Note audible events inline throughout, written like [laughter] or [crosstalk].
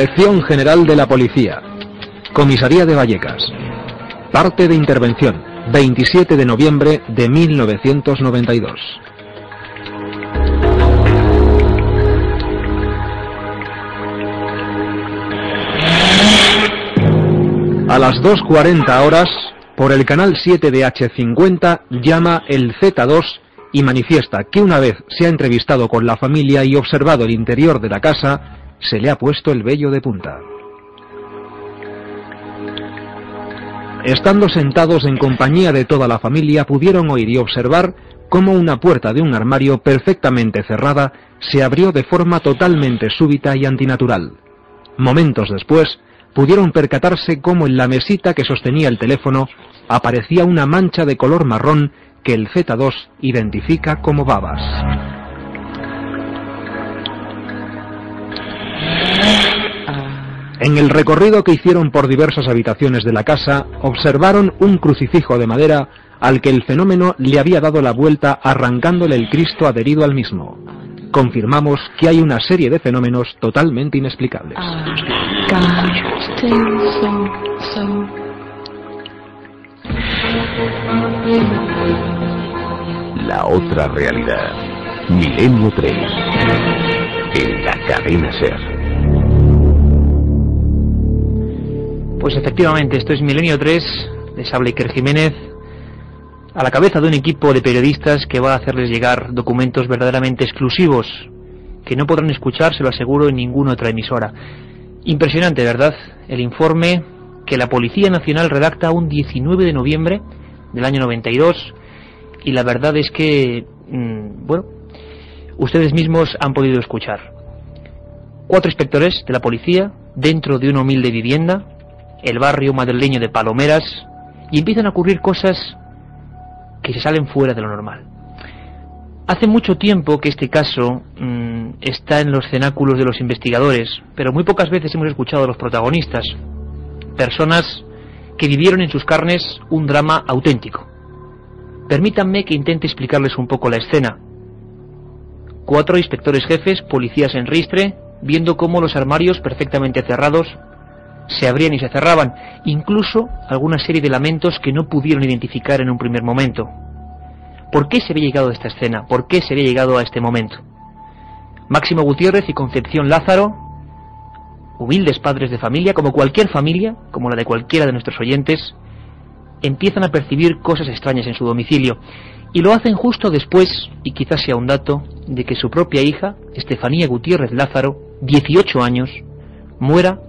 Dirección General de la Policía. Comisaría de Vallecas. Parte de intervención. 27 de noviembre de 1992. A las 2.40 horas, por el canal 7 de H50, llama el Z2 y manifiesta que una vez se ha entrevistado con la familia y observado el interior de la casa, se le ha puesto el vello de punta. Estando sentados en compañía de toda la familia, pudieron oír y observar cómo una puerta de un armario perfectamente cerrada se abrió de forma totalmente súbita y antinatural. Momentos después, pudieron percatarse cómo en la mesita que sostenía el teléfono aparecía una mancha de color marrón que el Z2 identifica como babas. En el recorrido que hicieron por diversas habitaciones de la casa, observaron un crucifijo de madera al que el fenómeno le había dado la vuelta arrancándole el Cristo adherido al mismo. Confirmamos que hay una serie de fenómenos totalmente inexplicables. La otra realidad. Milenio 3. En la cadena Ser. Pues efectivamente, esto es Milenio 3, les habla Iker Jiménez, a la cabeza de un equipo de periodistas que va a hacerles llegar documentos verdaderamente exclusivos, que no podrán escuchar, se lo aseguro, en ninguna otra emisora. Impresionante, ¿verdad? El informe que la Policía Nacional redacta un 19 de noviembre del año 92 y la verdad es que, mm, bueno, ustedes mismos han podido escuchar. Cuatro inspectores de la policía dentro de una humilde vivienda el barrio madrileño de Palomeras y empiezan a ocurrir cosas que se salen fuera de lo normal. Hace mucho tiempo que este caso mm, está en los cenáculos de los investigadores, pero muy pocas veces hemos escuchado a los protagonistas, personas que vivieron en sus carnes un drama auténtico. Permítanme que intente explicarles un poco la escena. Cuatro inspectores jefes, policías en ristre, viendo cómo los armarios perfectamente cerrados se abrían y se cerraban, incluso alguna serie de lamentos que no pudieron identificar en un primer momento. ¿Por qué se había llegado a esta escena? ¿Por qué se había llegado a este momento? Máximo Gutiérrez y Concepción Lázaro, humildes padres de familia, como cualquier familia, como la de cualquiera de nuestros oyentes, empiezan a percibir cosas extrañas en su domicilio y lo hacen justo después, y quizás sea un dato, de que su propia hija, Estefanía Gutiérrez Lázaro, 18 años, muera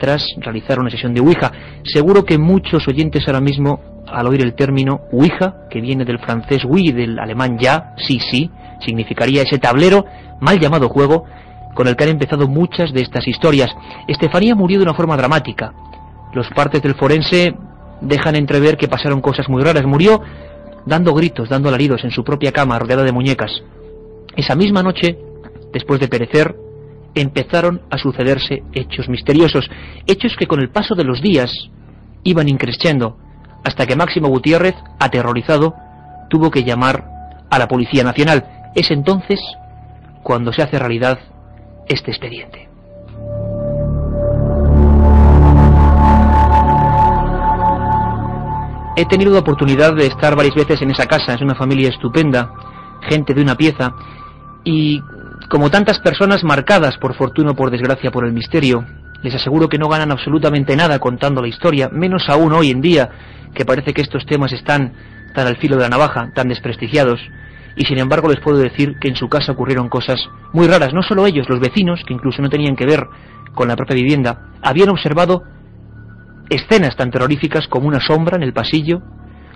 tras realizar una sesión de Ouija. Seguro que muchos oyentes ahora mismo, al oír el término Ouija, que viene del francés oui, del alemán ya, sí, sí, significaría ese tablero, mal llamado juego, con el que han empezado muchas de estas historias. Estefanía murió de una forma dramática. Los partes del forense dejan entrever que pasaron cosas muy raras. Murió dando gritos, dando alaridos en su propia cama, rodeada de muñecas. Esa misma noche, después de perecer, empezaron a sucederse hechos misteriosos, hechos que con el paso de los días iban increciendo, hasta que Máximo Gutiérrez, aterrorizado, tuvo que llamar a la Policía Nacional. Es entonces cuando se hace realidad este expediente. He tenido la oportunidad de estar varias veces en esa casa, es una familia estupenda, gente de una pieza, y como tantas personas marcadas por fortuna o por desgracia por el misterio, les aseguro que no ganan absolutamente nada contando la historia, menos aún hoy en día, que parece que estos temas están tan al filo de la navaja, tan desprestigiados, y sin embargo les puedo decir que en su casa ocurrieron cosas muy raras. No solo ellos, los vecinos, que incluso no tenían que ver con la propia vivienda, habían observado escenas tan terroríficas como una sombra en el pasillo,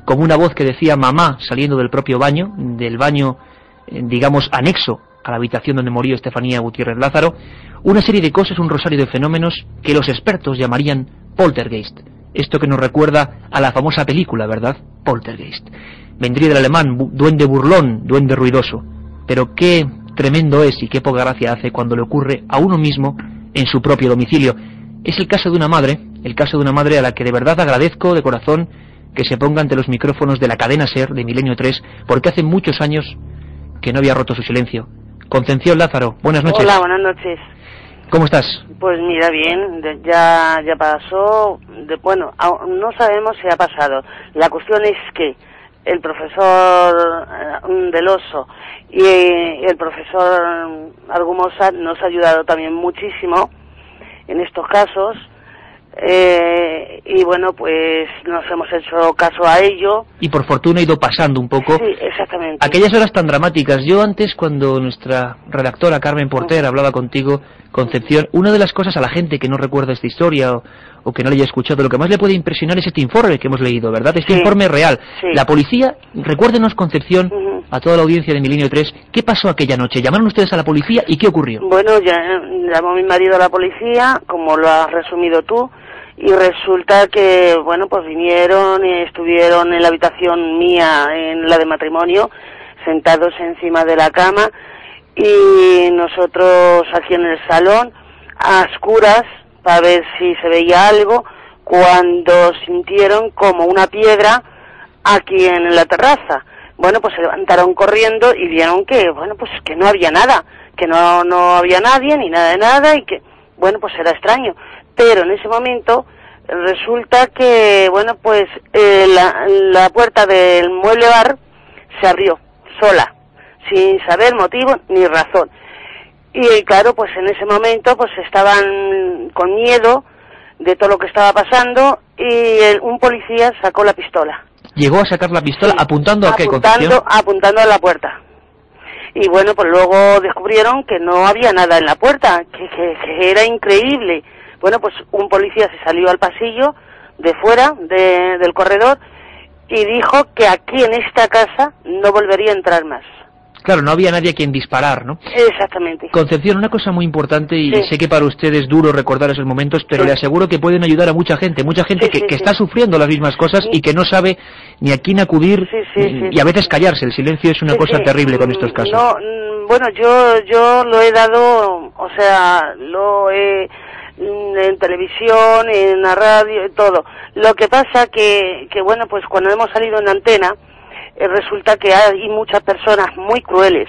como una voz que decía mamá saliendo del propio baño, del baño, eh, digamos, anexo a la habitación donde murió Estefanía Gutiérrez Lázaro, una serie de cosas, un rosario de fenómenos que los expertos llamarían poltergeist. Esto que nos recuerda a la famosa película, ¿verdad? Poltergeist. Vendría del alemán duende burlón, duende ruidoso. Pero qué tremendo es y qué poca gracia hace cuando le ocurre a uno mismo en su propio domicilio. Es el caso de una madre, el caso de una madre a la que de verdad agradezco de corazón que se ponga ante los micrófonos de la cadena SER de Milenio 3, porque hace muchos años que no había roto su silencio, Concepción Lázaro, buenas noches. Hola, buenas noches. ¿Cómo estás? Pues mira, bien, ya, ya pasó. De, bueno, no sabemos si ha pasado. La cuestión es que el profesor eh, Deloso y el profesor Argumosa nos ha ayudado también muchísimo en estos casos. Eh, y bueno, pues nos hemos hecho caso a ello. Y por fortuna ha ido pasando un poco. Sí, exactamente. Aquellas horas tan dramáticas. Yo antes, cuando nuestra redactora Carmen Porter hablaba contigo, Concepción, una de las cosas a la gente que no recuerda esta historia o, o que no le haya escuchado, lo que más le puede impresionar es este informe que hemos leído, ¿verdad? Este Sí. informe real. Sí. La policía, recuérdenos Concepción, a toda la audiencia de Milenio 3, ¿qué pasó aquella noche? ¿Llamaron ustedes a la policía y qué ocurrió? Bueno, ya llamó mi marido a la policía, como lo has resumido tú, y resulta que, bueno, pues vinieron y estuvieron en la habitación mía, en la de matrimonio, sentados encima de la cama, y nosotros aquí en el salón, a oscuras, para ver si se veía algo, cuando sintieron como una piedra aquí en la terraza. Bueno, pues se levantaron corriendo y vieron que, bueno, pues que no había nada, que no, no había nadie ni nada de nada y que, bueno, pues era extraño. Pero en ese momento eh, resulta que, bueno, pues eh, la, la puerta del mueble bar se abrió sola, sin saber motivo ni razón. Y claro, pues en ese momento pues estaban con miedo de todo lo que estaba pasando y el- un policía sacó la pistola. Llegó a sacar la pistola Sí, apuntando a qué, apuntando, apuntando a la puerta. Y bueno, pues luego descubrieron que no había nada en la puerta, que, que- que era increíble. Bueno, pues un policía se salió al pasillo de fuera de- del corredor y dijo que aquí en esta casa no volvería a entrar más. Claro, no había nadie a quien disparar, ¿no? Exactamente. Concepción, una cosa muy importante y Sí. sé que para usted es duro recordar esos momentos, pero Sí. le aseguro que pueden ayudar a mucha gente, mucha gente Sí, que, que está sufriendo las mismas cosas y que no sabe ni a quién acudir y- a veces callarse. El silencio es una cosa terrible con estos casos. No, mm, bueno, yo yo lo he dado, o sea, lo he en televisión, en la radio, todo. Lo que pasa que que bueno, pues cuando hemos salido en antena eh, resulta que hay muchas personas muy crueles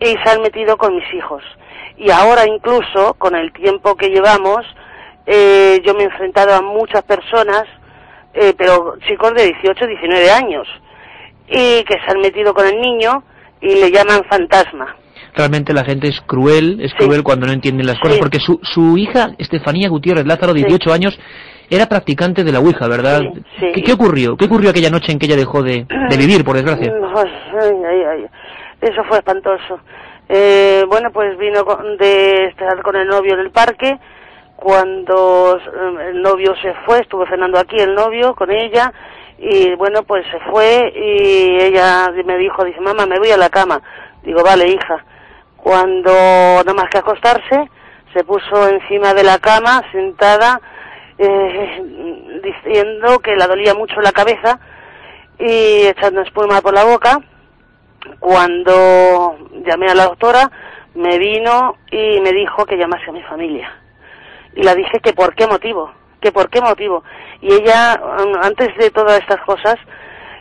y se han metido con mis hijos. Y ahora incluso con el tiempo que llevamos eh, yo me he enfrentado a muchas personas eh, pero chicos de 18, 19 años y que se han metido con el niño y le llaman fantasma. Realmente la gente es cruel, es Sí. cruel cuando no entienden las cosas, Sí. porque su, su hija, Estefanía Gutiérrez Lázaro, de Sí. 18 años, era practicante de la Ouija, ¿verdad? ¿Qué, qué ocurrió? ¿Qué ocurrió aquella noche en que ella dejó de, de [clears throat] vivir, por desgracia? Ay, ay, ay, ay. Eso fue espantoso. Eh, bueno, pues vino con- de estar con el novio en el parque. Cuando eh, el novio se fue, estuvo cenando aquí el novio con ella. Y bueno, pues se fue y ella me dijo, dice, mamá, me voy a la cama. Digo, vale, hija. Cuando nada más que acostarse, se puso encima de la cama, sentada, eh, diciendo que le dolía mucho la cabeza y echando espuma por la boca. Cuando llamé a la doctora, me vino y me dijo que llamase a mi familia. Y la dije que por qué motivo, que por qué motivo. Y ella, antes de todas estas cosas,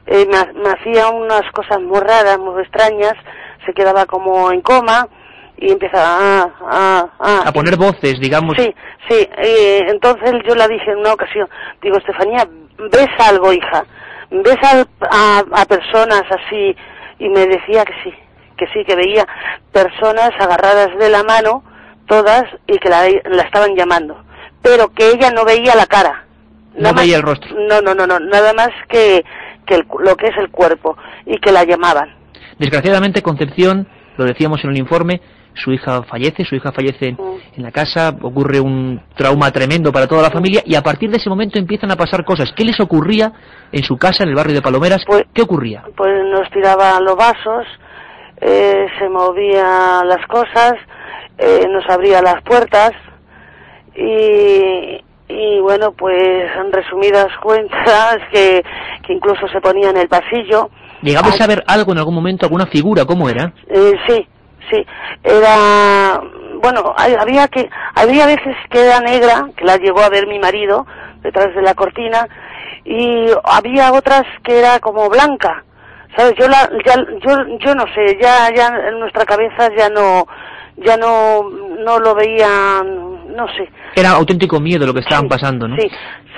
eh, me hacía unas cosas muy raras, muy extrañas, se quedaba como en coma y empezaba ah, ah, ah. A poner voces, digamos. Sí, sí. eh, entonces yo la dije en una ocasión, digo, Estefanía, ¿ves algo, hija? ¿Ves al- a, a personas así? Y me decía que sí, que sí, que veía personas agarradas de la mano, todas, y que la, la estaban llamando. Pero que ella no veía la cara. No veía el rostro. No, no, no, no, nada más que, que el lo que es el cuerpo, y que la llamaban. Desgraciadamente, Concepción, lo decíamos en el informe, su hija fallece, su hija fallece en, Mm. en la casa, ocurre un trauma tremendo para toda la familia y a partir de ese momento empiezan a pasar cosas. ¿Qué les ocurría en su casa, en el barrio de Palomeras? Pues- ¿Qué ocurría? pues nos tiraban los vasos, eh, se movían las cosas, eh, nos abría las puertas y, y bueno, pues en resumidas [laughs] cuentas que, que incluso se ponía en el pasillo. ¿Llegabais a ver algo en algún momento, alguna figura? ¿Cómo era? eh, sí, sí, era, bueno, hay- había que, había veces que era negra, que la llegó a ver mi marido detrás de la cortina, y había otras que era como blanca, ¿sabes? Yo la, ya, yo, yo no sé, ya, ya en nuestra cabeza ya no, ya no, no lo veía no sé. Era auténtico miedo lo que estaban Sí, pasando, ¿no? Sí,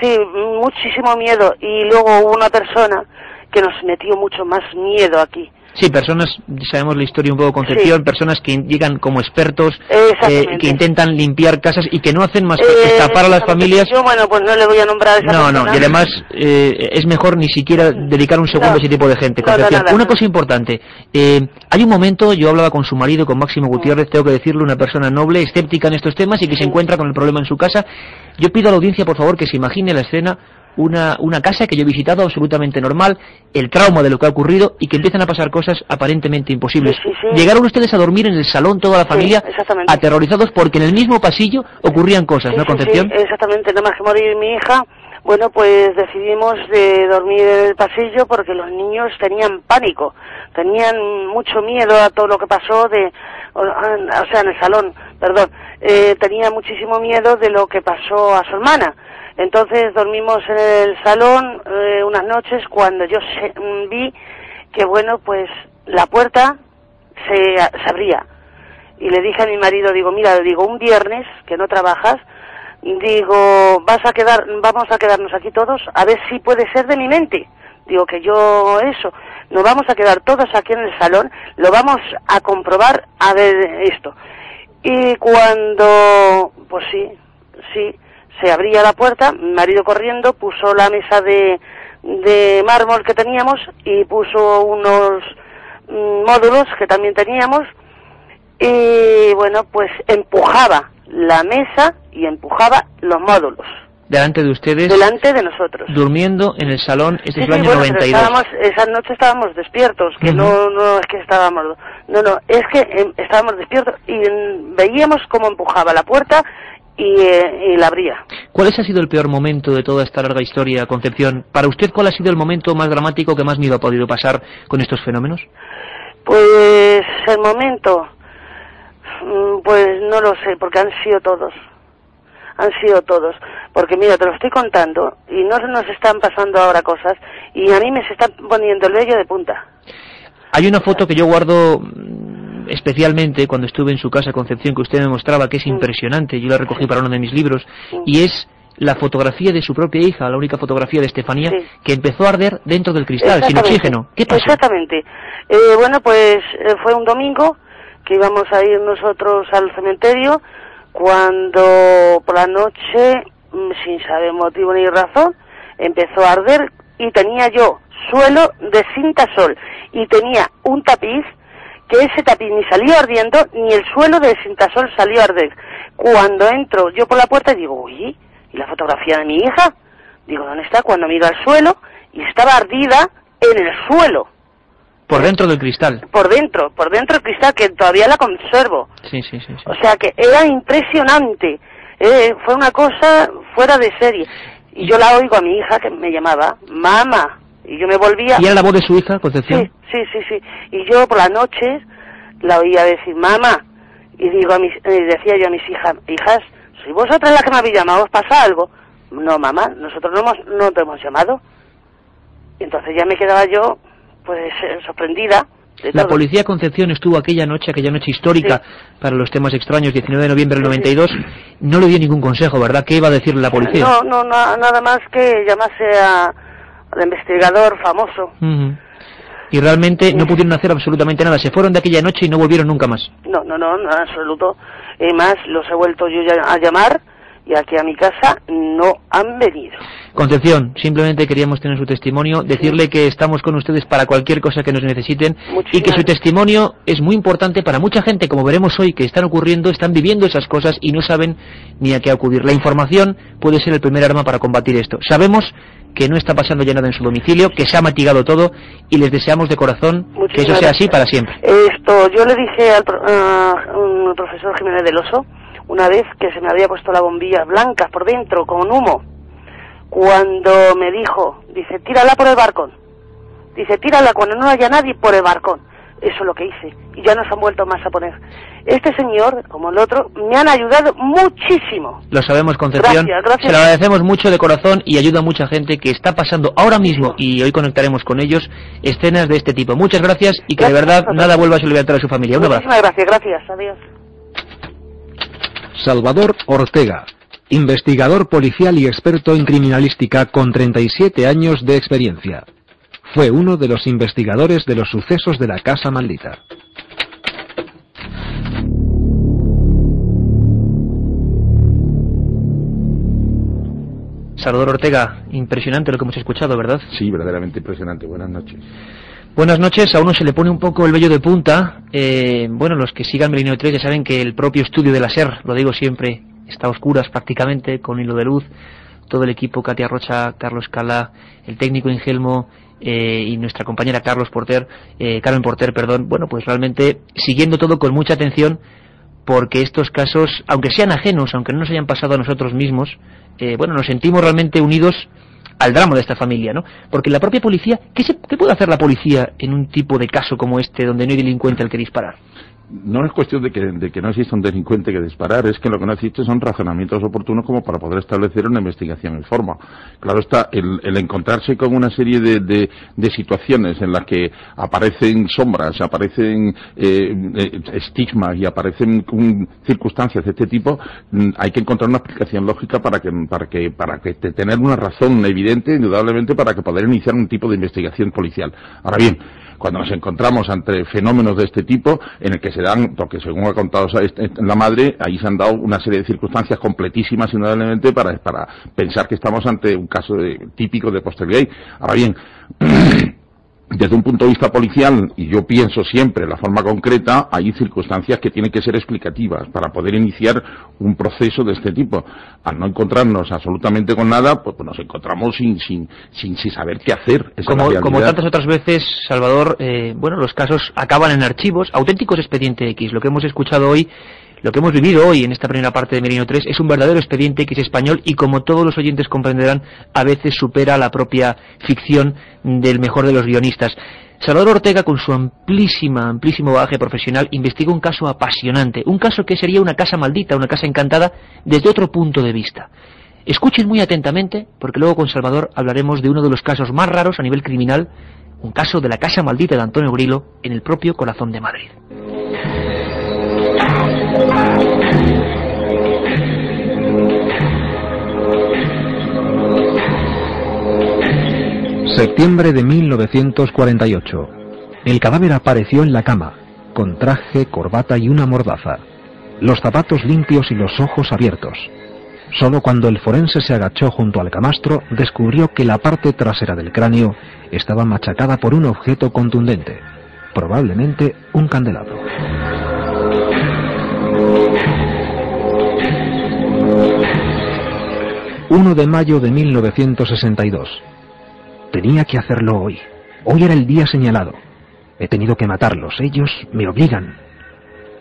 sí, muchísimo miedo. Y luego hubo una persona que nos metió mucho más miedo aquí. Sí, personas, sabemos la historia un poco Concepción, personas que llegan como expertos, eh, que intentan limpiar casas y que no hacen más que Eh, estafar a las familias. Yo, bueno, pues no le voy a nombrar a esa No, persona. no, y además eh, es mejor ni siquiera dedicar un segundo No. a ese tipo de gente. No, no, Concepción. Una cosa importante, eh, hay un momento, yo hablaba con su marido, con Máximo Gutiérrez, tengo que decirle, una persona noble, escéptica en estos temas y que se encuentra con el problema en su casa. Yo pido a la audiencia, por favor, que se imagine la escena, una, una casa que yo he visitado absolutamente normal, el trauma de lo que ha ocurrido y que empiezan a pasar cosas aparentemente imposibles. Sí, sí, sí. Llegaron ustedes a dormir en el salón toda la familia, aterrorizados porque en el mismo pasillo ocurrían cosas, ¿no, Concepción? exactamente, nada más que morir mi hija, bueno, pues decidimos de dormir en el pasillo porque los niños tenían pánico, tenían mucho miedo a todo lo que pasó de, o, o sea, en el salón, perdón, eh, tenía muchísimo miedo de lo que pasó a su hermana. Entonces dormimos en el salón eh, unas noches cuando yo se- mm, vi que, bueno, pues la puerta se, se abría y le dije a mi marido, digo, mira, digo, un viernes que no trabajas, digo, vas a quedar, vamos a quedarnos aquí todos, a ver si puede ser de mi mente. Digo que yo eso, nos vamos a quedar todos aquí en el salón, lo vamos a comprobar a ver esto. Y cuando, pues sí, sí, se abría la puerta, mi marido corriendo puso la mesa de, de mármol que teníamos y puso unos mm, módulos que también teníamos y bueno, pues empujaba la mesa y empujaba los módulos Delante de ustedes, delante de nosotros. durmiendo en el salón, este Sí, es el sí, año bueno, pero 92. estábamos, esa noche estábamos despiertos, que no, no es que estábamos, no, no, es que em, estábamos despiertos y mm, veíamos cómo empujaba la puerta y, eh, y la abría. ¿Cuál ha sido el peor momento de toda esta larga historia, Concepción? Para usted, ¿cuál ha sido el momento más dramático que más miedo ha podido pasar con estos fenómenos? Pues el momento, mm, pues no lo sé, porque han sido todos. Han sido todos. Porque mira, te lo estoy contando y no nos están pasando ahora cosas y a mí me se está poniendo el vello de punta. Hay una foto que yo guardo especialmente cuando estuve en su casa, Concepción, que usted me mostraba, que es impresionante. Yo la recogí para uno de mis libros y es la fotografía de su propia hija, la única fotografía de Estefanía, Sí. que empezó a arder dentro del cristal, sin oxígeno. ¿Qué pasó? Exactamente. Eh, bueno, pues eh, fue un domingo que íbamos a ir nosotros al cementerio cuando por la noche, mm, sin saber motivo ni razón, empezó a arder y tenía yo suelo de cinta sol y tenía un tapiz que ese tapiz ni salió ardiendo ni el suelo de cintasol salió a arder. Cuando entro yo por la puerta digo, uy, ¿y la fotografía de mi hija? Digo, ¿dónde está? Cuando miro al suelo y estaba ardida en el suelo, Por dentro del cristal. por dentro, por dentro del cristal, que todavía la conservo. Sí, sí, sí. sí. O sea que era impresionante. Eh, fue una cosa fuera de serie. Y yo la oigo a mi hija que me llamaba, mamá. Y yo me volvía. ¿Y era la voz de su hija, Concepción? Sí, sí, sí, sí. Y yo por las noches la oía decir, mamá. Y digo a mis, eh, decía yo a mis hijas, hijas, si vosotras las que me habéis llamado, ¿os pasa algo? No, mamá, nosotros no, hemos, no te hemos llamado. Y entonces ya me quedaba yo, pues, eh, sorprendida. La policía Concepción estuvo aquella noche, aquella noche histórica para los temas extraños, 19 de noviembre del Sí, sí. 92. No le dio ningún consejo, ¿verdad? ¿Qué iba a decirle la policía? No, no, na- nada más que llamase a, al investigador famoso. Y realmente no pudieron hacer absolutamente nada. Se fueron de aquella noche y no volvieron nunca más. No, no, no, no, en absoluto. Y más, los he vuelto yo ya a llamar y aquí a mi casa no han venido. Concepción, simplemente queríamos tener su testimonio, decirle que estamos con ustedes para cualquier cosa que nos necesiten y Muchísimas que su testimonio es muy importante para mucha gente, como veremos hoy, que están ocurriendo, están viviendo esas cosas y no saben ni a qué acudir. La información puede ser el primer arma para combatir esto. Sabemos que no está pasando ya nada en su domicilio, que se ha matigado todo y les deseamos de corazón que eso sea así gracias. para siempre. Esto, yo le dije al pro- a un profesor Jiménez del Oso una vez que se me había puesto la bombilla blanca por dentro, con humo, cuando me dijo, dice, tírala por el barcón. Dice, tírala cuando no haya nadie por el barcón. Eso es lo que hice. Y ya nos han vuelto más a poner. Este señor, como el otro, me han ayudado muchísimo. Lo sabemos, Concepción. Gracias, gracias. Se lo agradecemos mucho de corazón y ayuda a mucha gente que está pasando ahora mismo, y hoy conectaremos con ellos, escenas de este tipo. Muchas gracias y que de verdad nada vuelva a solventar a su familia. Un abrazo. Muchísimas gracias, gracias. Adiós. Salvador Ortega, investigador policial y experto en criminalística con 37 años de experiencia. Fue uno de los investigadores de los sucesos de la Casa Maldita. Salvador Ortega, impresionante lo que hemos escuchado, ¿verdad? Sí, verdaderamente impresionante. Buenas noches. Buenas noches, a uno se le pone un poco el vello de punta. Eh, bueno, los que sigan Milenio 3 ya saben que el propio estudio de la SER, lo digo siempre, está a oscuras prácticamente, con hilo de luz. Todo el equipo, Katia Rocha, Carlos Cala, el técnico Ingelmo eh, y nuestra compañera Carlos Porter, eh, Carmen Porter, perdón. Bueno, pues realmente siguiendo todo con mucha atención porque estos casos, aunque sean ajenos, aunque no nos hayan pasado a nosotros mismos, eh, bueno, nos sentimos realmente unidos al drama de esta familia, ¿no? Porque la propia policía, ¿qué, se, ¿qué puede hacer la policía en un tipo de caso como este donde no hay delincuente al que disparar? No es cuestión de que, de que no exista un delincuente que disparar, es que lo que no existe son razonamientos oportunos como para poder establecer una investigación en forma. Claro está, el, encontrarse con una serie de, situaciones en las que aparecen sombras, aparecen eh, eh, estigmas y aparecen circunstancias de este tipo, mm, hay que encontrar una explicación lógica para que, para que, para que tener una razón evidente, indudablemente, para que poder iniciar un tipo de investigación policial. Ahora bien, cuando nos encontramos ante fenómenos de este tipo, en el que se dan, porque según ha contado la madre, ahí se han dado una serie de circunstancias completísimas, indudablemente, para, pensar que estamos ante un caso típico de posterioridad. Ahora bien, [clears throat] desde un punto de vista policial, y yo pienso siempre la forma concreta, hay circunstancias que tienen que ser explicativas para poder iniciar un proceso de este tipo. Al no encontrarnos absolutamente con nada, pues, pues nos encontramos sin, sin, sin, saber qué hacer. como, como tantas otras veces, Salvador, eh, bueno, los casos acaban en archivos, auténticos expediente X. Lo que hemos escuchado hoy lo que hemos vivido hoy en esta primera parte de Merino 3 es un verdadero expediente X español y como todos los oyentes comprenderán, a veces supera la propia ficción del mejor de los guionistas. Salvador Ortega, con su amplísima, amplísimo bagaje profesional, investiga un caso apasionante, un caso que sería una casa maldita, una casa encantada, desde otro punto de vista. Escuchen muy atentamente, porque luego con Salvador hablaremos de uno de los casos más raros a nivel criminal, un caso de la casa maldita de Antonio Grillo en el propio corazón de Madrid. Septiembre de 1948. El cadáver apareció en la cama, con traje, corbata y una mordaza. Los zapatos limpios y los ojos abiertos. Solo cuando el forense se agachó junto al camastro descubrió que la parte trasera del cráneo estaba machacada por un objeto contundente, probablemente un candelabro. 1 de mayo de 1962. Tenía que hacerlo hoy. Hoy era el día señalado. He tenido que matarlos. Ellos me obligan.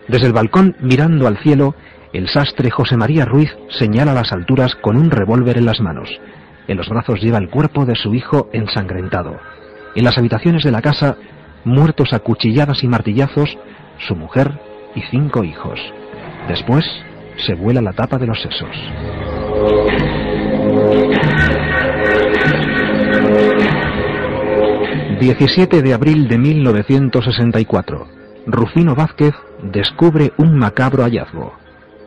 Desde el balcón, mirando al cielo, el sastre José María Ruiz señala las alturas con un revólver en las manos. En los brazos lleva el cuerpo de su hijo ensangrentado. En las habitaciones de la casa, muertos a cuchilladas y martillazos, su mujer y cinco hijos. Después se vuela la tapa de los sesos. 17 de abril de 1964. Rufino Vázquez descubre un macabro hallazgo.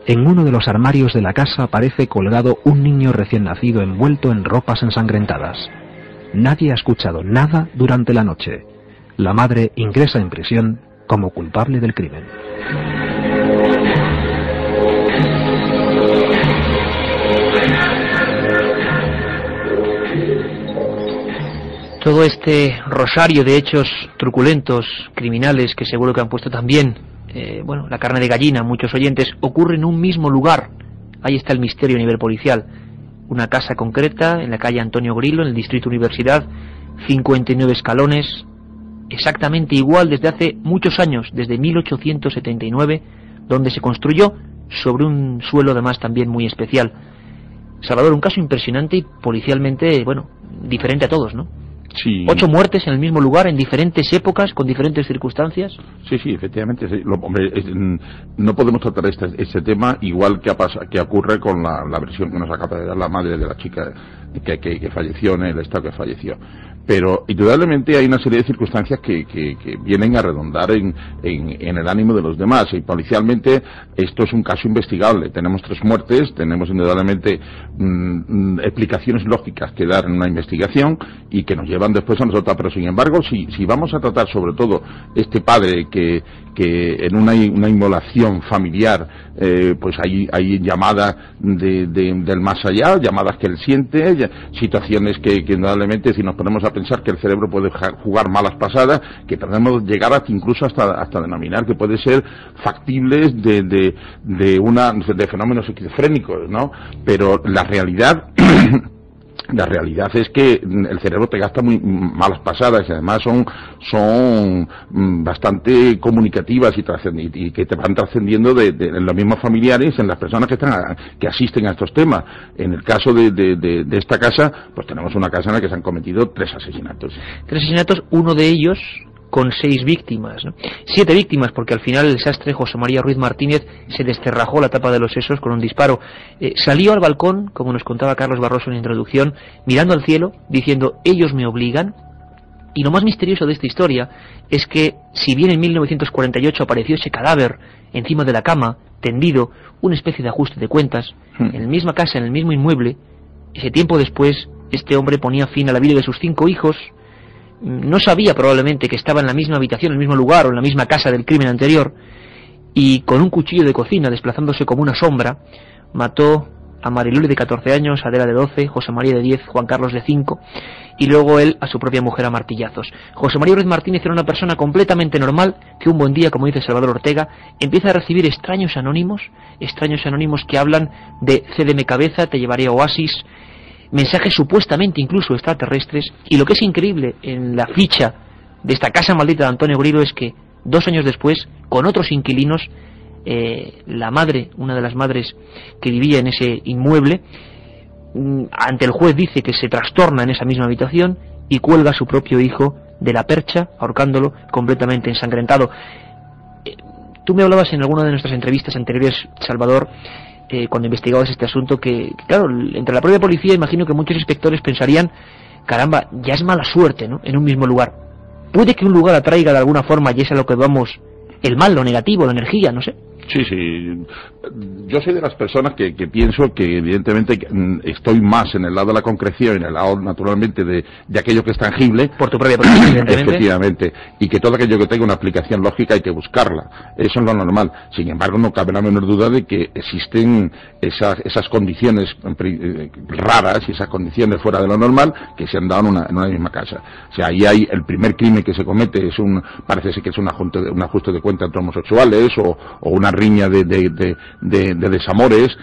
En uno de los armarios de la casa aparece colgado un niño recién nacido envuelto en ropas ensangrentadas. Nadie ha escuchado nada durante la noche. La madre ingresa en prisión como culpable del crimen. Todo este rosario de hechos truculentos, criminales, que seguro que han puesto también, eh, bueno, la carne de gallina, muchos oyentes, ocurre en un mismo lugar. Ahí está el misterio a nivel policial. Una casa concreta en la calle Antonio Grillo, en el distrito Universidad, 59 escalones, exactamente igual desde hace muchos años, desde 1879, donde se construyó sobre un suelo además también muy especial. Salvador, un caso impresionante y policialmente, bueno, diferente a todos, ¿no? Ocho muertes en el mismo lugar, en diferentes épocas, con diferentes circunstancias. Sí, sí, efectivamente. Mm, no podemos tratar este, este, tema igual que, que ocurre con la, versión que nos acaba de dar la madre de la chica que, falleció en el estado que falleció. Pero indudablemente hay una serie de circunstancias que, vienen a redondar en, el ánimo de los demás y policialmente esto es un caso investigable. Tenemos tres muertes, tenemos indudablemente mm, mm, explicaciones lógicas que dar en una investigación y que nos llevan después a nosotros. Pero sin embargo, si, si vamos a tratar sobre todo este padre que, que en una, una inmolación familiar eh, pues hay, hay llamadas de, del más allá, llamadas que él siente, situaciones que, que indudablemente si nos ponemos a pensar que el cerebro puede jugar malas pasadas, que podemos llegar hasta incluso hasta, hasta denominar que puede ser factibles de, de, de, una, de fenómenos esquizofrénicos, ¿no? Pero la realidad [clears throat] la realidad es que el cerebro te gasta muy malas pasadas y además son, son mm, bastante comunicativas y, que te van trascendiendo de, los mismos familiares, en las personas que, están que asisten a estos temas. En el caso de, de, esta casa, pues tenemos una casa en la que se han cometido tres asesinatos. Tres asesinatos, uno de ellos con seis víctimas. Siete víctimas, porque al final el sastre José María Ruiz Martínez se desterrajó la tapa de los sesos con un disparo. Eh, salió al balcón, como nos contaba Carlos Barroso en la introducción, mirando al cielo, diciendo, ellos me obligan. Y lo más misterioso de esta historia es que, si bien en 1948 apareció ese cadáver encima de la cama, tendido, una especie de ajuste de cuentas, hmm. en la misma casa, en el mismo inmueble, ese tiempo después, este hombre ponía fin a la vida de sus cinco hijos, no sabía probablemente que estaba en la misma habitación, en el mismo lugar o en la misma casa del crimen anterior, y con un cuchillo de cocina, desplazándose como una sombra, mató a Mariloli de 14 años, Adela de 12, José María de 10, Juan Carlos de 5, y luego él a su propia mujer a martillazos. José María Ruiz Martínez era una persona completamente normal que un buen día, como dice Salvador Ortega, empieza a recibir extraños anónimos, extraños anónimos que hablan de cédeme cabeza, te llevaré a Oasis, mensajes supuestamente incluso extraterrestres, y lo que es increíble en la ficha de esta casa maldita de Antonio Grillo es que dos años después, con otros inquilinos, eh, la madre, una de las madres que vivía en ese inmueble, mm, ante el juez dice que se trastorna en esa misma habitación y cuelga a su propio hijo de la percha, ahorcándolo completamente ensangrentado. Eh, tú me hablabas en alguna de nuestras entrevistas anteriores, Salvador, eh, cuando investigabas este asunto, que, claro, entre la propia policía imagino que muchos inspectores pensarían, caramba, ya es mala suerte, ¿no? En un mismo lugar. Puede que un lugar atraiga de alguna forma, y es a lo que vamos, el mal, lo negativo, la energía, no sé. Sí, sí. Yo soy de las personas que, pienso que evidentemente mm, estoy más en el lado de la concreción y en el lado naturalmente de, aquello que es tangible. Por tu propia Efectivamente. Y que todo aquello que tenga una aplicación lógica hay que buscarla. Eso es lo normal. Sin embargo, no cabe la menor duda de que existen esas, esas condiciones eh, raras y esas condiciones fuera de lo normal que se han dado en una, en una misma casa. O sea, ahí hay el primer crimen que se comete es un, parece ser que es un ajuste de, un ajuste de cuenta entre homosexuales o, o una riña de, de, desamores.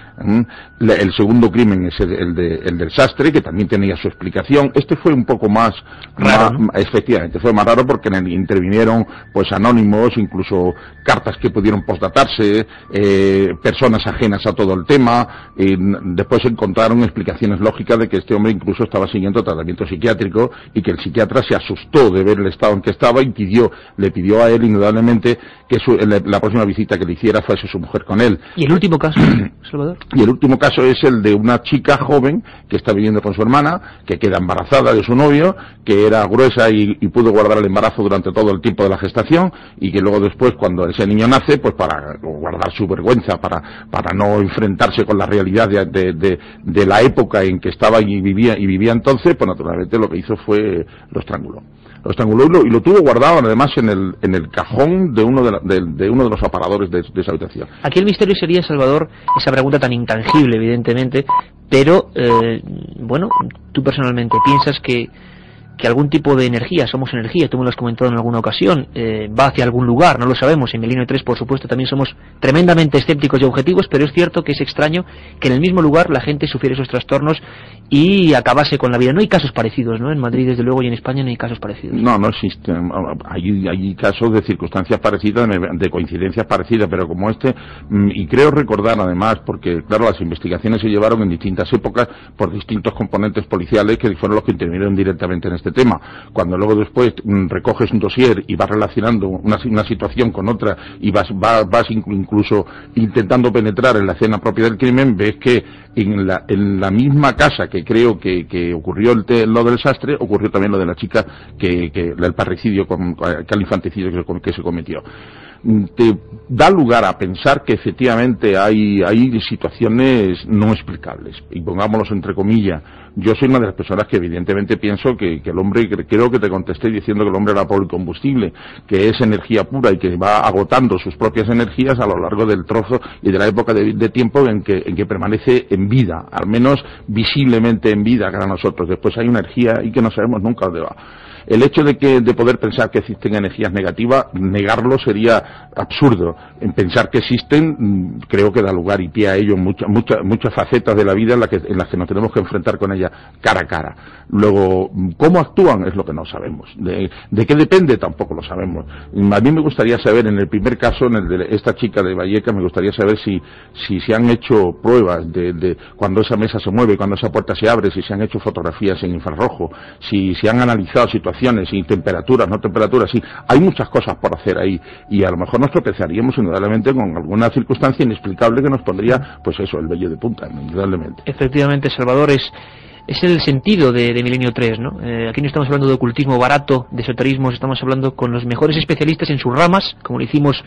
El segundo crimen es el, del sastre, que también tenía su explicación. Este fue un poco más raro. Efectivamente, fue más raro porque intervinieron pues anónimos, incluso cartas que pudieron postdatarse, eh, personas ajenas a todo el tema. Y después encontraron explicaciones lógicas de que este hombre incluso estaba siguiendo tratamiento psiquiátrico y que el psiquiatra se asustó de ver el estado en que estaba y pidió, le pidió a él indudablemente que la próxima visita que le hiciera fuese su mujer con él. ¿Y el último caso, [clears throat] Salvador? Y el último caso es el de una chica joven que está viviendo con su hermana, que queda embarazada de su novio, que era gruesa y, pudo guardar el embarazo durante todo el tiempo de la gestación y que luego después, cuando ese niño nace, pues para guardar su vergüenza, para, para no enfrentarse con la realidad de, de, la época en que estaba y vivía, y vivía entonces, pues naturalmente lo que hizo fue lo estranguló lo estranguló y lo, tuvo guardado además en el, en el cajón de uno de, de, uno de los aparadores de, esa habitación. Aquí el misterio sería, Salvador, esa pregunta tan intangible, evidentemente, pero, eh, bueno, tú personalmente piensas que que algún tipo de energía, somos energía, tú me lo has comentado en alguna ocasión, eh, va hacia algún lugar, no lo sabemos. En Milenio 3, por supuesto, también somos tremendamente escépticos y objetivos, pero es cierto que es extraño que en el mismo lugar la gente sufriera esos trastornos y acabase con la vida. No hay casos parecidos, ¿no? En Madrid, desde luego, y en España no hay casos parecidos. No, no existen. Hay, hay casos de circunstancias parecidas, de coincidencias parecidas, pero como este, mm, y creo recordar además, porque claro, las investigaciones se llevaron en distintas épocas por distintos componentes policiales que fueron los que intervinieron directamente en este este tema. Cuando luego después mm, recoges un dossier y vas relacionando una, situación con otra y vas, vas, incluso intentando penetrar en la escena propia del crimen, ves que en la, en la misma casa que creo que, que ocurrió el lo del sastre, ocurrió también lo de la chica que, que el parricidio, con, que el infanticidio que, que se cometió te da lugar a pensar que efectivamente hay, hay situaciones no explicables. Y pongámoslos entre comillas. Yo soy una de las personas que evidentemente pienso que, el hombre, creo que te contesté diciendo que el hombre era policombustible, que es energía pura y que va agotando sus propias energías a lo largo del trozo y de la época de, tiempo en que, en que permanece en vida, al menos visiblemente en vida para nosotros. Después hay una energía y que no sabemos nunca dónde va. El hecho de, que, de poder pensar que existen energías negativas, negarlo sería absurdo. En pensar que existen, mm, creo que da lugar y pie a ello muchas, facetas de la vida en, en las que nos tenemos que enfrentar con cara a cara. Luego, ¿cómo actúan? Es lo que no sabemos. De, qué depende? Tampoco lo sabemos. A mí me gustaría saber, en el primer caso, en el de esta chica de Valleca, me gustaría saber si, si se han hecho pruebas de, de cuando esa mesa se mueve, cuando esa puerta se abre, si se han hecho fotografías en infrarrojo, si se han analizado situaciones y temperaturas, no temperaturas, sí, hay muchas cosas por hacer ahí y a lo mejor nos tropezaríamos indudablemente con alguna circunstancia inexplicable que nos pondría, pues eso, el vello de punta, indudablemente. Efectivamente, Salvador, es, es el sentido de, Milenio 3, ¿no? Eh, aquí no estamos hablando de ocultismo barato, de esoterismo, estamos hablando con los mejores especialistas en sus ramas, como lo hicimos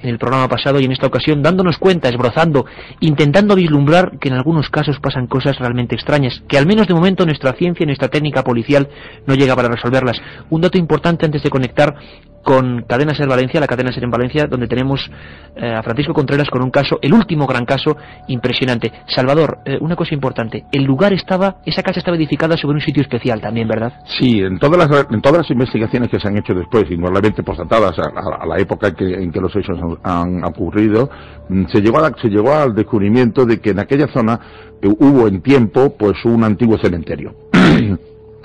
en el programa pasado y en esta ocasión dándonos cuenta, esbrozando, intentando vislumbrar que en algunos casos pasan cosas realmente extrañas, que al menos de momento nuestra ciencia y nuestra técnica policial no llega para resolverlas. Un dato importante antes de conectar con Cadena Ser Valencia, la cadena Ser en Valencia, donde tenemos eh, a Francisco Contreras con un caso, el último gran caso impresionante. Salvador, eh, una cosa importante, el lugar estaba, esa casa estaba edificada sobre un sitio especial también, ¿verdad? Sí, en todas las, en todas las investigaciones que se han hecho después, y normalmente postatadas a, la época en que, en que los hechos han, ocurrido, mm, se llegó, se llegó al descubrimiento de que en aquella zona eh, hubo en tiempo pues un antiguo cementerio.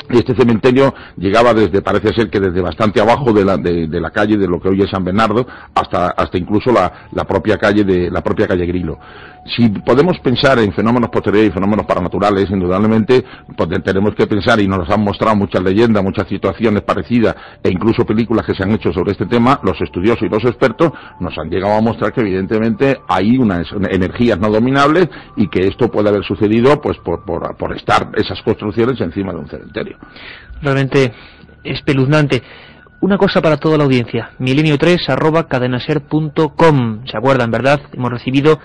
Y este cementerio llegaba desde, parece ser que desde bastante abajo de la, de, la calle de lo que hoy es San Bernardo, hasta, hasta incluso la, propia calle de, la propia calle Grilo si podemos pensar en fenómenos posteriores y fenómenos paranaturales, indudablemente pues, tenemos que pensar, y nos han mostrado muchas leyendas, muchas situaciones parecidas, e incluso películas que se han hecho sobre este tema, los estudiosos y los expertos nos han llegado a mostrar que evidentemente hay unas energías no dominables y que esto puede haber sucedido pues por, por estar esas construcciones encima de un cementerio. Realmente espeluznante. Una cosa para toda la audiencia, milenio3 arroba cadenaser.com. ¿Se acuerdan, verdad? Hemos recibido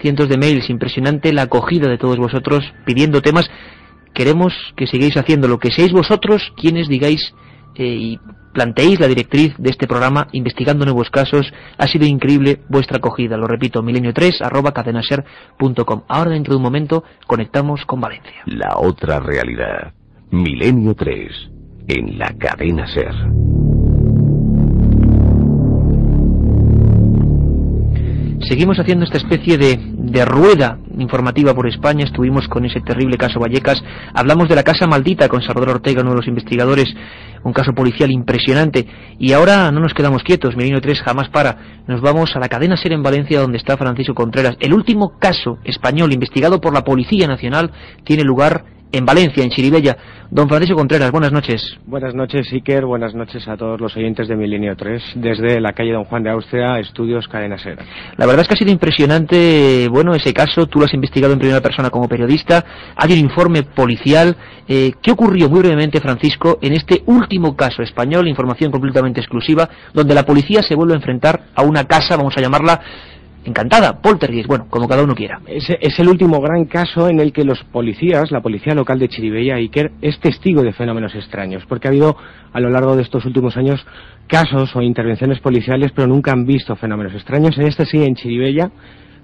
cientos de mails, impresionante la acogida de todos vosotros pidiendo temas. Queremos que sigáis haciendo lo que seáis vosotros quienes digáis eh, y planteéis la directriz de este programa investigando nuevos casos. Ha sido increíble vuestra acogida. Lo repito, milenio3 arroba cadenaser.com. Ahora dentro de un momento conectamos con Valencia. La otra realidad. Milenio 3 en la cadena Ser. Seguimos haciendo esta especie de, de, rueda informativa por España. Estuvimos con ese terrible caso Vallecas. Hablamos de la Casa Maldita con Salvador Ortega, uno de los investigadores. Un caso policial impresionante. Y ahora no nos quedamos quietos. Merino 3 jamás para. Nos vamos a la cadena SER en Valencia, donde está Francisco Contreras. El último caso español investigado por la Policía Nacional tiene lugar en Valencia, en Chiribella. Don Francisco Contreras, buenas noches. Buenas noches, Iker. Buenas noches a todos los oyentes de Milenio 3, desde la calle Don Juan de Austria, Estudios Cadena Ser. La verdad es que ha sido impresionante, bueno, ese caso. Tú lo has investigado en primera persona como periodista. Hay un informe policial. Eh, ¿Qué ocurrió, muy brevemente, Francisco, en este último caso español, información completamente exclusiva, donde la policía se vuelve a enfrentar a una casa, vamos a llamarla, encantada, poltergeist, bueno, como cada uno quiera. Es, el último gran caso en el que los policías, la policía local de Chiribella, Iker, es testigo de fenómenos extraños, porque ha habido a lo largo de estos últimos años casos o intervenciones policiales, pero nunca han visto fenómenos extraños. En este sí, en Chiribella.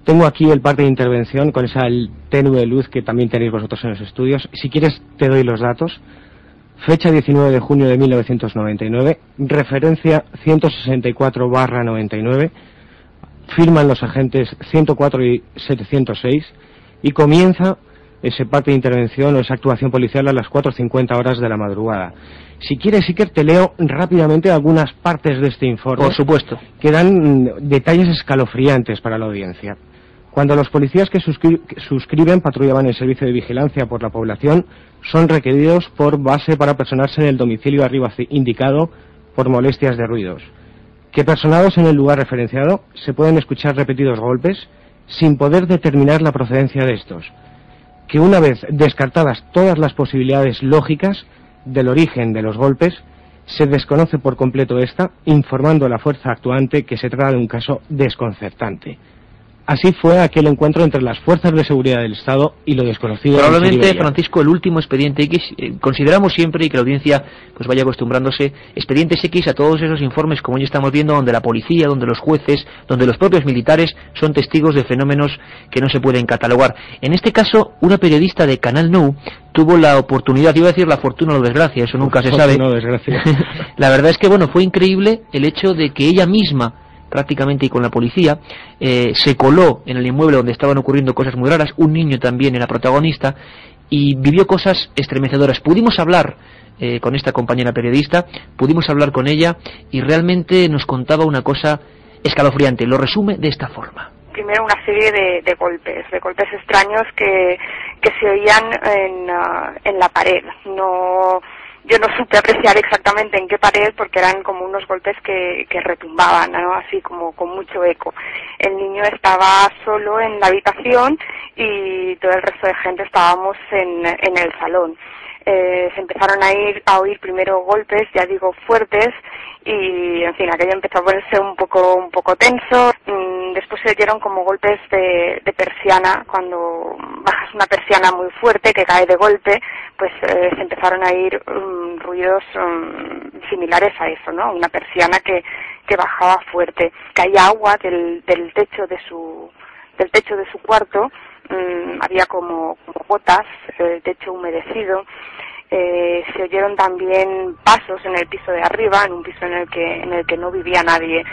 Tengo aquí el parte de intervención con esa tenue luz que también tenéis vosotros en los estudios. Si quieres, te doy los datos. Fecha 19 de junio de 1999, referencia 164 barra 99 firman los agentes 104 y 706 y comienza ese parte de intervención o esa actuación policial a las 4.50 horas de la madrugada. Si quieres, Iker, te leo rápidamente algunas partes de este informe. Por supuesto. Que dan detalles escalofriantes para la audiencia. Cuando los policías que, suscriben patrullaban el servicio de vigilancia por la población son requeridos por base para personarse en el domicilio arriba indicado por molestias de ruidos. Que personados en el lugar referenciado se pueden escuchar repetidos golpes sin poder determinar la procedencia de estos. Que una vez descartadas todas las posibilidades lógicas del origen de los golpes, se desconoce por completo esta, informando a la fuerza actuante que se trata de un caso desconcertante. Así fue aquel encuentro entre las fuerzas de seguridad del Estado y lo desconocido. Probablemente, Francisco, el último expediente X, eh, consideramos siempre y que la audiencia pues vaya acostumbrándose, expedientes X a todos esos informes, como ya estamos viendo, donde la policía, donde los jueces, donde los propios militares son testigos de fenómenos que no se pueden catalogar. En este caso, una periodista de Canal Nou tuvo la oportunidad, iba a decir la fortuna o desgracia, eso nunca se sabe. desgracia. [laughs] la verdad es que, bueno, fue increíble el hecho de que ella misma prácticamente y con la policía, eh, se coló en el inmueble donde estaban ocurriendo cosas muy raras, un niño también era protagonista y vivió cosas estremecedoras. Pudimos hablar eh, con esta compañera periodista, pudimos hablar con ella y realmente nos contaba una cosa escalofriante. Lo resume de esta forma. Primero una serie de, golpes, de golpes extraños que, que se oían en, ah, en la pared. No yo no supe apreciar exactamente en qué pared porque eran como unos golpes que, que retumbaban, ¿no? así como con mucho eco. El niño estaba solo en la habitación y todo el resto de gente estábamos en, en el salón. Eh, se empezaron a, ir, a oír primero golpes, ya digo, fuertes, y en fin, aquello empezó a ponerse un poco, un poco tenso. Mm, después se oyeron como golpes de, de, persiana, cuando bajas [laughs] una persiana muy fuerte que cae de golpe, pues eh, se empezaron a ir um, ruidos um, similares a eso, ¿no? Una persiana que, que bajaba fuerte. Caía agua del, del techo de su del techo de su cuarto, um, había como, como gotas, el techo humedecido, eh, se oyeron también pasos en el piso de arriba, en un piso en el que, en el que no vivía nadie.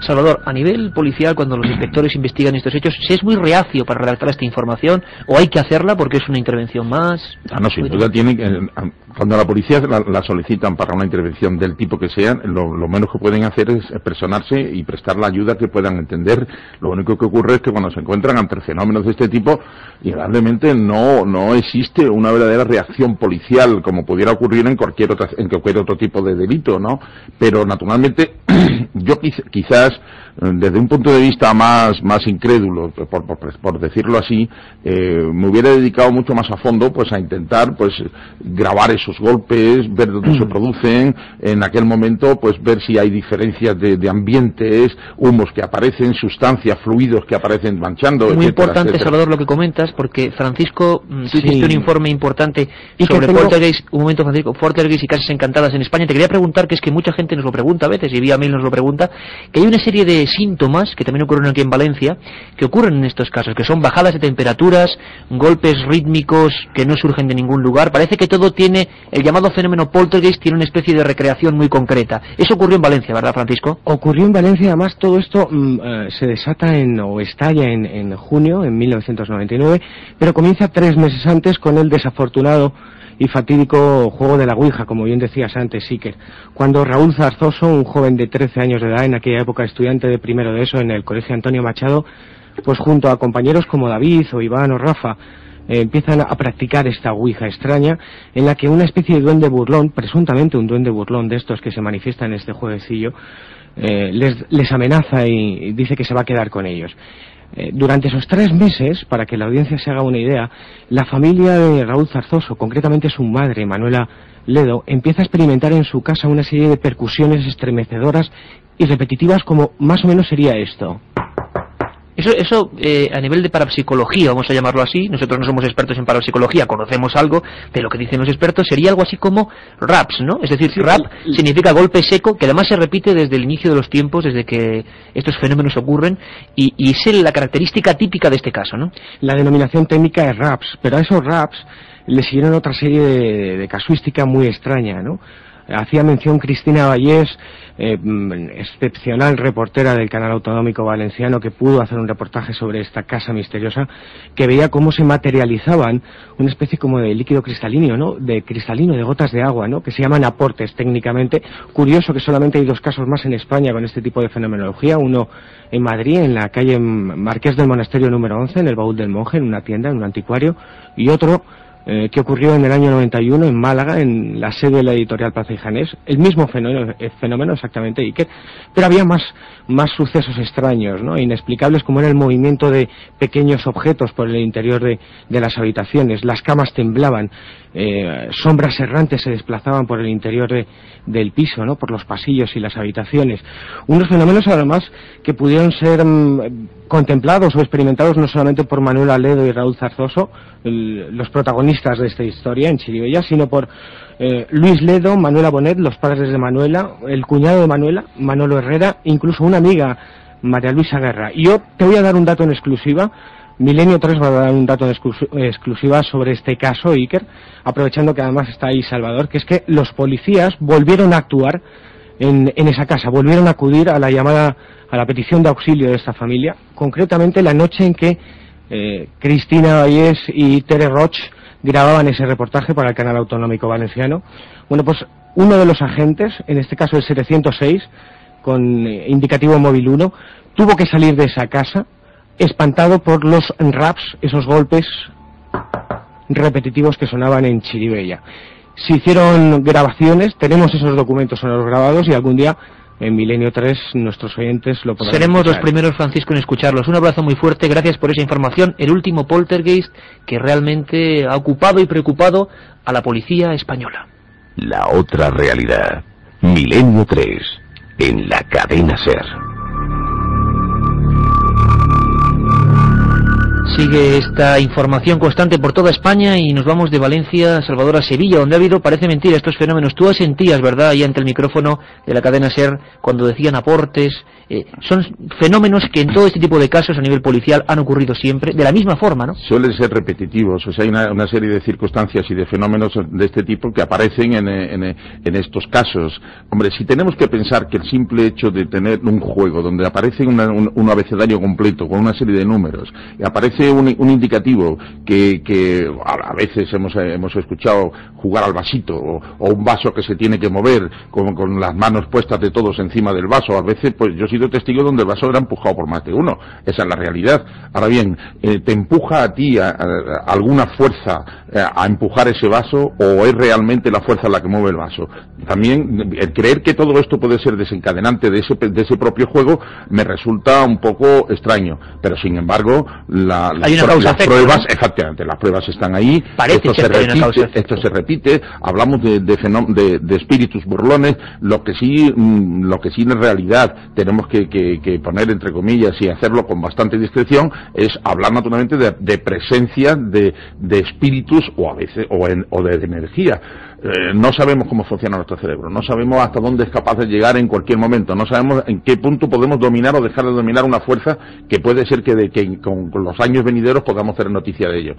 Salvador, a nivel policial, cuando los inspectores investigan estos hechos, ¿se es muy reacio para redactar esta información o hay que hacerla porque es una intervención más? Ah, no, sin duda tiene que, cuando la policía la, solicitan para una intervención del tipo que sea, lo, menos que pueden hacer es personarse y prestar la ayuda que puedan entender. Lo único que ocurre es que cuando se encuentran ante fenómenos de este tipo, indudablemente no, no existe una verdadera reacción policial como pudiera ocurrir en cualquier, otra, en cualquier otro tipo de delito, ¿no? Pero naturalmente, [clears throat] yo quizás desde un punto de vista más, más incrédulo, por, por, decirlo así, eh, me hubiera dedicado mucho más a fondo pues a intentar pues grabar esos golpes, ver dónde se mm. [clears throat] producen, en aquel momento pues ver si hay diferencias de, ambientes, humos que aparecen, sustancias, fluidos que aparecen manchando. Muy importante, Salvador, lo que comentas, porque Francisco, mm, tú hiciste un informe importante sobre tengo... un momento Francisco, Fortergate y casas encantadas en España. Te quería preguntar, que es que mucha gente nos lo pregunta a veces, y vía mail nos lo pregunta, que hay una serie de síntomas que también ocurren aquí en Valencia, que ocurren en estos casos, que son bajadas de temperaturas, golpes rítmicos que no surgen de ningún lugar. Parece que todo tiene, el llamado fenómeno poltergeist tiene una especie de recreación muy concreta. Eso ocurrió en Valencia, ¿verdad, Francisco? Ocurrió en Valencia, además todo esto mm, eh, se desata en, o estalla en, en junio, en 1999, pero comienza tres meses antes con el desafortunado y fatídico juego de la Ouija, como bien decías antes, Siker, cuando Raúl Zarzoso, un joven de 13 años de edad, en aquella época estudiante de primero de eso en el Colegio Antonio Machado, pues junto a compañeros como David o Iván o Rafa, eh, empiezan a practicar esta Ouija extraña, en la que una especie de duende burlón, presuntamente un duende burlón de estos que se manifiesta en este jueguecillo, eh, les, les amenaza y dice que se va a quedar con ellos. Eh, durante esos tres meses, para que la audiencia se haga una idea, la familia de Raúl Zarzoso, concretamente su madre, Manuela Ledo, empieza a experimentar en su casa una serie de percusiones estremecedoras y repetitivas como más o menos sería esto. Eso, eso eh, a nivel de parapsicología, vamos a llamarlo así, nosotros no somos expertos en parapsicología, conocemos algo de lo que dicen los expertos, sería algo así como raps, ¿no? Es decir, rap significa golpe seco, que además se repite desde el inicio de los tiempos, desde que estos fenómenos ocurren, y, y es la característica típica de este caso, ¿no? La denominación técnica es raps, pero a esos raps le siguieron otra serie de, de casuística muy extraña, ¿no? Hacía mención Cristina Vallés, eh, mm, excepcional reportera del canal autonómico valenciano que pudo hacer un reportaje sobre esta casa misteriosa, que veía cómo se materializaban una especie como de líquido cristalino, ¿no? De cristalino, de gotas de agua, ¿no? Que se llaman aportes técnicamente. Curioso que solamente hay dos casos más en España con este tipo de fenomenología. Uno en Madrid, en la calle Marqués del Monasterio número 11, en el Baúl del Monje, en una tienda, en un anticuario, y otro eh, que ocurrió en el año 91 en Málaga, en la sede de la editorial Plaza y Janés. El mismo fenómeno, eh, fenómeno exactamente, pero había más, más sucesos extraños, ¿no? inexplicables, como era el movimiento de pequeños objetos por el interior de, de las habitaciones. Las camas temblaban, eh, sombras errantes se desplazaban por el interior de, del piso, ¿no? por los pasillos y las habitaciones. Unos fenómenos, además, que pudieron ser mm, contemplados o experimentados no solamente por Manuel Aledo y Raúl Zarzoso, los protagonistas de esta historia en Chiribella, sino por eh, Luis Ledo, Manuela Bonet, los padres de Manuela, el cuñado de Manuela, Manolo Herrera, incluso una amiga, María Luisa Guerra. Y yo te voy a dar un dato en exclusiva. Milenio 3 va a dar un dato en exclusiva sobre este caso, Iker, aprovechando que además está ahí Salvador, que es que los policías volvieron a actuar en, esa casa, volvieron a acudir a la llamada, a la petición de auxilio de esta familia, concretamente la noche en que eh, Cristina Vallés y Tere Roch grababan ese reportaje para el canal autonómico valenciano. Bueno, pues uno de los agentes, en este caso el 706, con eh, indicativo móvil 1, tuvo que salir de esa casa espantado por los raps, esos golpes repetitivos que sonaban en Chiribella. Se hicieron grabaciones, tenemos esos documentos sonoros grabados y algún día en Milenio 3 nuestros oyentes lo podrán Seremos los primeros, Francisco, en escucharlos. Un abrazo muy fuerte, gracias por esa información. El último poltergeist que realmente ha ocupado y preocupado a la policía española. La otra realidad. Milenio 3, en la cadena Ser. Sigue esta información constante por toda España y nos vamos de Valencia, Salvador, a Sevilla, donde ha habido, parece mentira, estos fenómenos. Tú sentías, ¿verdad?, ahí ante el micrófono de la cadena SER, cuando decían aportes. Eh, son fenómenos que en todo este tipo de casos a nivel policial han ocurrido siempre, de la misma forma, ¿no? Suelen ser repetitivos, o sea, hay una, serie de circunstancias y de fenómenos de este tipo que aparecen en, estos casos. Hombre, si tenemos que pensar que el simple hecho de tener un juego donde aparece un, abecedario completo con una serie de números y aparece un, indicativo que, a, veces hemos, hemos escuchado jugar al vasito o, un vaso que se tiene que mover con, con, las manos puestas de todos encima del vaso. A veces, pues yo he sido testigo donde el vaso era empujado por más de uno. Esa es la realidad. Ahora bien, eh, ¿te empuja a ti alguna fuerza eh, a empujar ese vaso o es realmente la fuerza la que mueve el vaso? También el creer que todo esto puede ser desencadenante de ese, de ese propio juego me resulta un poco extraño. Pero sin embargo, la, las, pruebas, efectivamente, las pruebas están ahí. esto, se repite, esto se repite. Hablamos de, de, espíritus burlones. Lo que sí, mm, lo que sí en realidad tenemos que, poner entre comillas y hacerlo con bastante discreción es hablar naturalmente de, presencia de, espíritus o a veces o, o de energía. Eh, no sabemos cómo funciona nuestro cerebro, no sabemos hasta dónde es capaz de llegar en cualquier momento, no sabemos en qué punto podemos dominar o dejar de dominar una fuerza que puede ser que, de, que con, los años venideros podamos tener noticia de ello.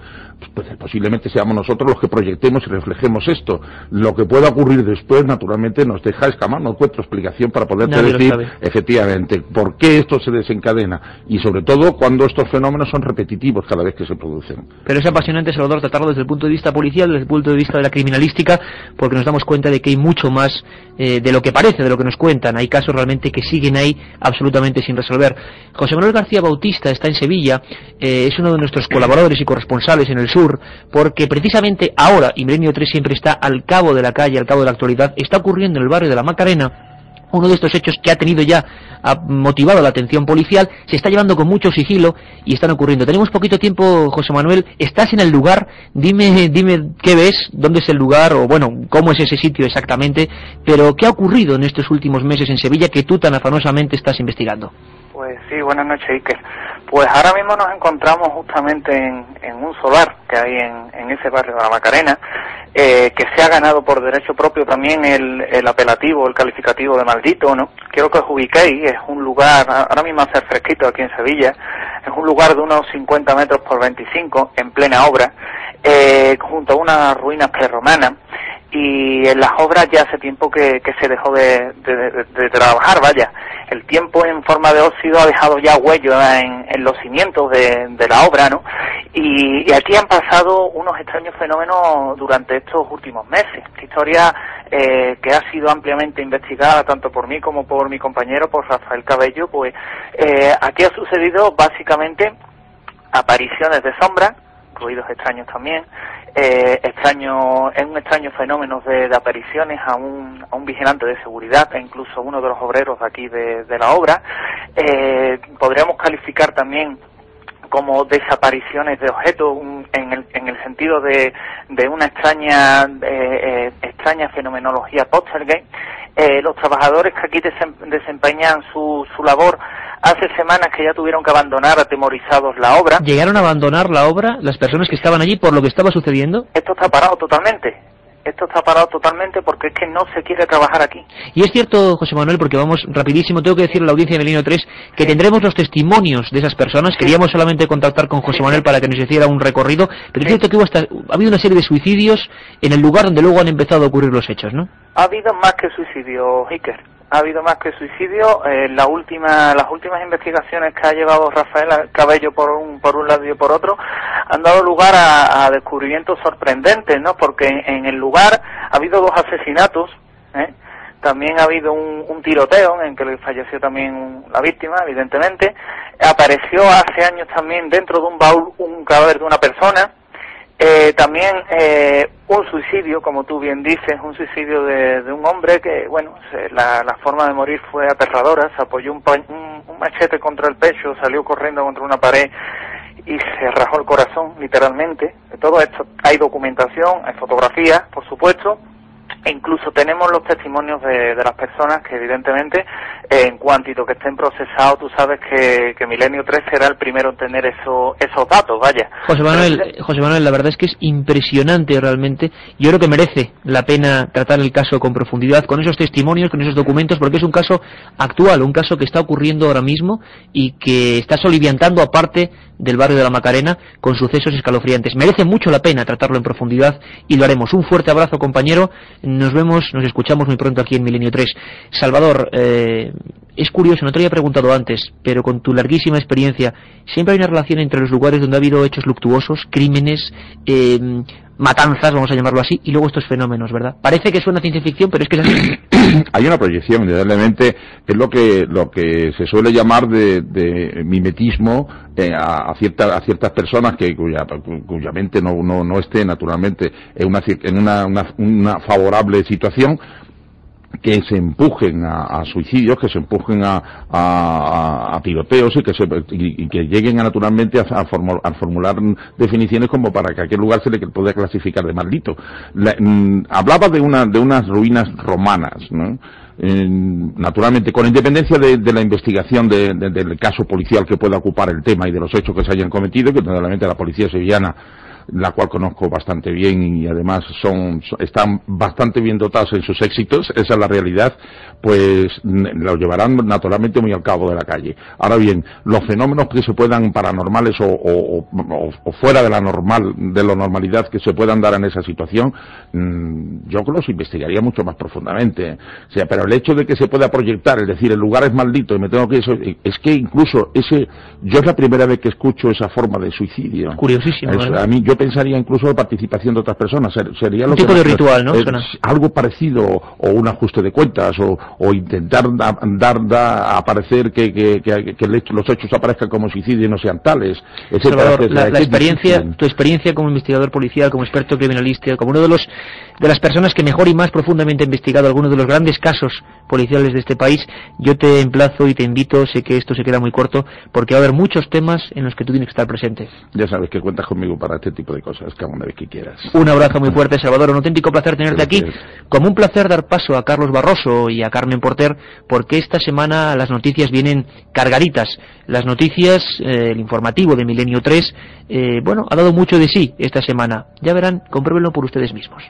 Pues, posiblemente seamos nosotros los que proyectemos y reflejemos esto. Lo que pueda ocurrir después, naturalmente, nos deja escamar, no encuentro explicación para poder decir efectivamente por qué esto se desencadena y sobre todo cuando estos fenómenos son repetitivos cada vez que se producen. Pero es apasionante, Salvador, tratarlo desde el punto de vista policial, desde el punto de vista de la criminalística, porque nos damos cuenta de que hay mucho más eh, de lo que parece, de lo que nos cuentan. Hay casos realmente que siguen ahí absolutamente sin resolver. José Manuel García Bautista está en Sevilla, eh, es uno de nuestros colaboradores y corresponsales en el sur, porque precisamente ahora, y Milenio 3 siempre está al cabo de la calle, al cabo de la actualidad, está ocurriendo en el barrio de la Macarena, uno de estos hechos que ha tenido ya, ha motivado la atención policial, se está llevando con mucho sigilo y están ocurriendo. Tenemos poquito tiempo, José Manuel, estás en el lugar, dime, dime qué ves, dónde es el lugar o bueno, cómo es ese sitio exactamente, pero qué ha ocurrido en estos últimos meses en Sevilla que tú tan afanosamente estás investigando. Pues sí, buenas noches, Iker. Pues ahora mismo nos encontramos justamente en, un solar que hay en, ese barrio de la Macarena, eh, que se ha ganado por derecho propio también el, apelativo, el calificativo de maldito, ¿no? Quiero que os ubiquéis, es un lugar, ahora mismo hace fresquito aquí en Sevilla, es un lugar de unos 50 metros por 25, en plena obra, eh, junto a unas ruinas prerromanas, y en las obras ya hace tiempo que, se dejó de, trabajar, vaya. El tiempo en forma de óxido ha dejado ya huello en, los cimientos de, la obra, ¿no? Y, aquí han pasado unos extraños fenómenos durante estos últimos meses. Historia eh, que ha sido ampliamente investigada tanto por mí como por mi compañero, por Rafael Cabello, pues eh, aquí ha sucedido básicamente apariciones de sombra, ruidos extraños también, eh, extraño, es un extraño fenómeno de, apariciones a un, a un, vigilante de seguridad e incluso uno de los obreros de aquí de, la obra. Eh, podríamos calificar también como desapariciones de objetos en el, en el sentido de, de una extraña eh, extraña fenomenología poltergeist. los trabajadores que aquí desempeñan su, su labor hace semanas que ya tuvieron que abandonar atemorizados la obra. ¿Llegaron a abandonar la obra las personas que estaban allí por lo que estaba sucediendo? Esto está parado totalmente. Esto está parado totalmente porque es que no se quiere trabajar aquí. Y es cierto, José Manuel, porque vamos rapidísimo, tengo que decir a la audiencia de Melino 3 que tendremos los testimonios de esas personas. Queríamos solamente contactar con José Manuel para que nos hiciera un recorrido, pero es cierto que ha habido una serie de suicidios en el lugar donde luego han empezado a ocurrir los hechos, ¿no? Ha habido más que suicidio, Iker ha habido más que suicidio. Eh, la última, las últimas investigaciones que ha llevado Rafael Cabello por un, por un lado y por otro han dado lugar a, descubrimientos sorprendentes, ¿no? Porque en, el lugar ha habido dos asesinatos, ¿eh? también ha habido un, un, tiroteo en que falleció también la víctima, evidentemente. Apareció hace años también dentro de un baúl un cadáver de una persona eh, también eh, un suicidio, como tú bien dices, un suicidio de, un hombre que, bueno, la, forma de morir fue aterradora, se apoyó un, un, machete contra el pecho, salió corriendo contra una pared y se rajó el corazón, literalmente. De todo esto hay documentación, hay fotografías, por supuesto, e incluso tenemos los testimonios de, las personas que evidentemente en cuantito que estén procesados tú sabes que, Milenio 3 será el primero en tener eso, esos datos, vaya. José Manuel, José Manuel, la verdad es que es impresionante realmente. Yo creo que merece la pena tratar el caso con profundidad, con esos testimonios, con esos documentos, porque es un caso actual, un caso que está ocurriendo ahora mismo y que está soliviantando aparte del barrio de la Macarena con sucesos escalofriantes. Merece mucho la pena tratarlo en profundidad y lo haremos. Un fuerte abrazo, compañero. Nos vemos, nos escuchamos muy pronto aquí en Milenio 3. Salvador, eh, es curioso, no te había preguntado antes, pero con tu larguísima experiencia, siempre hay una relación entre los lugares donde ha habido hechos luctuosos, crímenes, eh, matanzas, vamos a llamarlo así, y luego estos fenómenos, ¿verdad? Parece que suena ciencia ficción, pero es que. [coughs] Hay una proyección, indudablemente, es lo que, lo que se suele llamar de, mimetismo eh, a, a, ciertas personas que, cuya, cuya mente no, no, no esté naturalmente en, una, en una, una favorable situación, que se empujen a, suicidios, que se empujen a, tiroteos y que, se, que lleguen naturalmente a, formular definiciones como para que a aquel lugar se le pueda clasificar de maldito. Mm, hablaba de, una, de unas ruinas romanas, naturalmente, con independencia de, la investigación del caso policial que pueda ocupar el tema y de los hechos que se hayan cometido, que naturalmente la policía sevillana la cual conozco bastante bien y además son, están bastante bien dotados en sus éxitos, esa es la realidad, pues lo llevarán naturalmente muy al cabo de la calle. Ahora bien, los fenómenos que se puedan paranormales o, fuera de la normal, de la normalidad que se puedan dar en esa situación, mm, yo los investigaría mucho más profundamente. O sea, pero el hecho de que se pueda proyectar, es decir, el lugar es maldito y me tengo que eso, es que incluso ese, yo es la primera vez que escucho esa forma de suicidio. Curiosísimo. a mí yo pensaría incluso la participación de otras personas. Sería lo un tipo de ritual, ¿no? algo parecido o un ajuste de cuentas o o intentar dar, da, aparecer que, que, que, los hechos aparezcan como suicidio y no sean tales, la, experiencia, tu experiencia como investigador policial, como experto criminalista, como uno de los de las personas que mejor y más profundamente ha investigado algunos de los grandes casos policiales de este país, yo te emplazo y te invito, sé que esto se queda muy corto, porque va a haber muchos temas en los que tú tienes que estar presente. Ya sabes que cuentas conmigo para este tipo de cosas, cada una vez que quieras. Un abrazo muy fuerte, Salvador, un auténtico placer tenerte aquí. Como un placer dar paso a Carlos Barroso y a Carmen Porter, porque esta semana las noticias vienen cargaditas. Las noticias, eh, el informativo de Milenio 3, eh, bueno, ha dado mucho de sí esta semana. Ya verán, compruébenlo por ustedes mismos.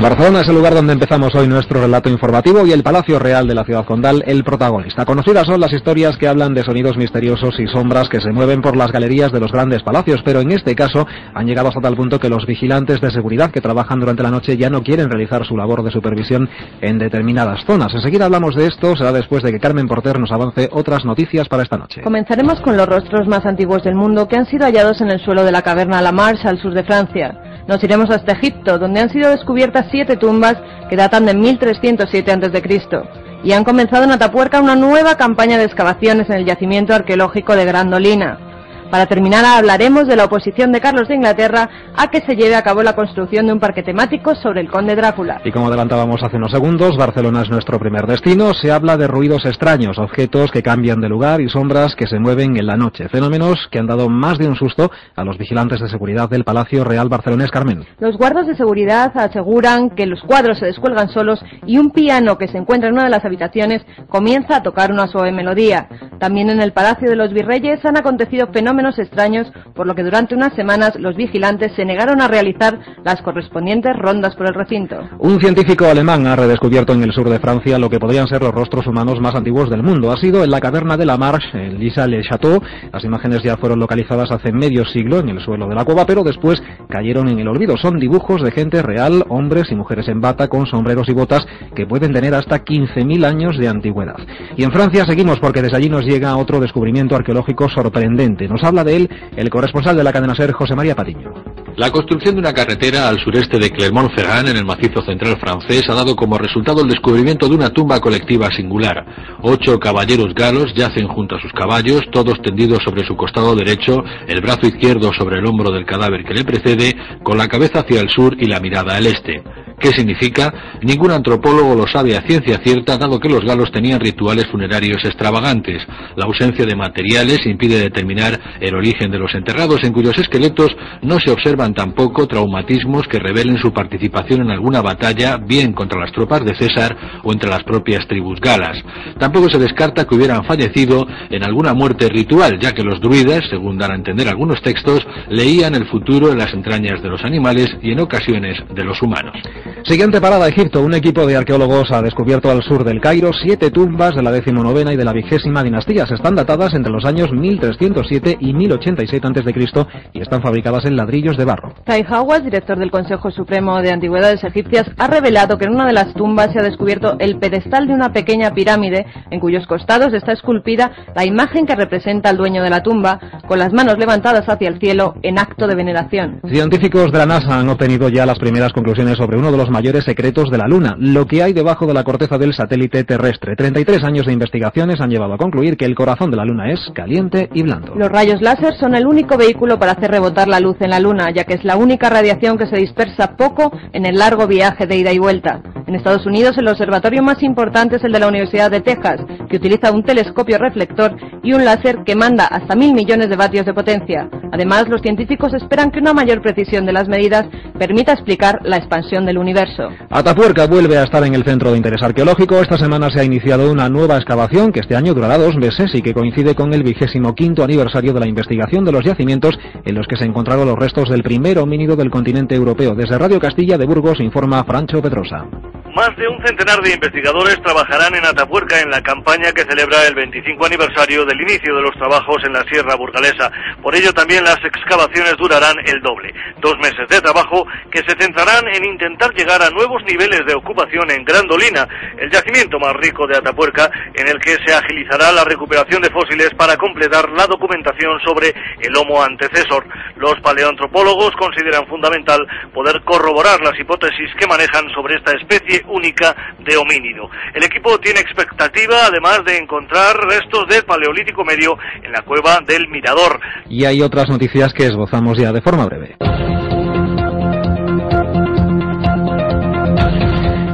Barcelona es el lugar donde empezamos hoy nuestro relato informativo y el Palacio Real de la ciudad condal el protagonista. Conocidas son las historias que hablan de sonidos misteriosos y sombras que se mueven por las galerías de los grandes palacios, pero en este caso han llegado hasta tal punto que los vigilantes de seguridad que trabajan durante la noche ya no quieren realizar su labor de supervisión en determinadas zonas. Enseguida hablamos de esto, será después de que Carmen Porter nos avance otras noticias para esta noche. Comenzaremos con los rostros más antiguos del mundo que han sido hallados en el suelo de la caverna La Marche al sur de Francia. Nos iremos hasta Egipto, donde han sido descubiertas siete tumbas que datan de 1307 a.C. y han comenzado en Atapuerca una nueva campaña de excavaciones en el yacimiento arqueológico de Grandolina. Para terminar, hablaremos de la oposición de Carlos de Inglaterra a que se lleve a cabo la construcción de un parque temático sobre el conde Drácula. Y como adelantábamos hace unos segundos, Barcelona es nuestro primer destino. Se habla de ruidos extraños, objetos que cambian de lugar y sombras que se mueven en la noche. Fenómenos que han dado más de un susto a los vigilantes de seguridad del Palacio Real Barcelonés Carmen. Los guardas de seguridad aseguran que los cuadros se descuelgan solos y un piano que se encuentra en una de las habitaciones comienza a tocar una suave melodía. También en el Palacio de los Virreyes han acontecido fenómenos extraños, por lo que durante unas semanas los vigilantes se negaron a realizar las correspondientes rondas por el recinto. Un científico alemán ha redescubierto en el sur de Francia lo que podrían ser los rostros humanos más antiguos del mundo. Ha sido en la caverna de la Marche, en Lisa-le-Château. Las imágenes ya fueron localizadas hace medio siglo en el suelo de la cueva, pero después cayeron en el olvido. Son dibujos de gente real, hombres y mujeres en bata con sombreros y botas que pueden tener hasta 15.000 años de antigüedad. Y en Francia seguimos porque desde allí nos llega otro descubrimiento arqueológico sorprendente. Nos habla de él el corresponsal de la cadena SER, José María Patiño. La construcción de una carretera al sureste de Clermont-Ferrand, en el macizo central francés, ha dado como resultado el descubrimiento de una tumba colectiva singular. Ocho caballeros galos yacen junto a sus caballos, todos tendidos sobre su costado derecho, el brazo izquierdo sobre el hombro del cadáver que le precede, con la cabeza hacia el sur y la mirada al este. ¿Qué significa? Ningún antropólogo lo sabe a ciencia cierta, dado que los galos tenían rituales funerarios extravagantes. La ausencia de materiales impide determinar el origen de los enterrados, en cuyos esqueletos no se tampoco traumatismos que revelen su participación en alguna batalla, bien contra las tropas de César o entre las propias tribus galas. Tampoco se descarta que hubieran fallecido en alguna muerte ritual, ya que los druidas, según dan a entender algunos textos, leían el futuro en las entrañas de los animales y en ocasiones de los humanos. Siguiente parada, Egipto. Un equipo de arqueólogos ha descubierto al sur del Cairo siete tumbas de la decimonovena y de la vigésima dinastías. Están datadas entre los años 1307 y 1087 a.C. y están fabricadas en ladrillos de barro. Tai Hawass, director del Consejo Supremo de Antigüedades Egipcias, ha revelado que en una de las tumbas se ha descubierto el pedestal de una pequeña pirámide en cuyos costados está esculpida la imagen que representa al dueño de la tumba, con las manos levantadas hacia el cielo en acto de veneración. Científicos de la NASA han obtenido ya las primeras conclusiones sobre uno de los mayores secretos de la Luna, lo que hay debajo de la corteza del satélite terrestre. 33 años de investigaciones han llevado a concluir que el corazón de la Luna es caliente y blando. Los rayos láser son el único vehículo para hacer rebotar la luz en la Luna, ya que es la única radiación que se dispersa poco en el largo viaje de ida y vuelta. En Estados Unidos, el observatorio más importante es el de la Universidad de Texas, que utiliza un telescopio reflector y un láser que manda hasta mil millones de vatios de potencia. Además, los científicos esperan que una mayor precisión de las medidas permita explicar la expansión del universo. Atapuerca vuelve a estar en el centro de interés arqueológico. Esta semana se ha iniciado una nueva excavación que este año durará dos meses y que coincide con el vigésimo quinto aniversario de la investigación de los yacimientos en los que se encontraron los restos del primer homínido del continente europeo. Desde Radio Castilla de Burgos informa Francho Pedrosa. Más de un centenar de investigadores trabajarán en Atapuerca en la campaña que celebra el 25 aniversario del inicio de los trabajos en la Sierra Burgalesa. Por ello también las excavaciones durarán el doble. Dos meses de trabajo que se centrarán en intentar llegar a nuevos niveles de ocupación en Grandolina, el yacimiento más rico de Atapuerca, en el que se agilizará la recuperación de fósiles para completar la documentación sobre el Homo antecesor. Los paleoantropólogos consideran fundamental poder corroborar las hipótesis que manejan sobre esta especie única de homínido. El equipo tiene expectativa, además de encontrar restos del Paleolítico Medio en la cueva del Mirador. Y hay otras noticias que esbozamos ya de forma breve.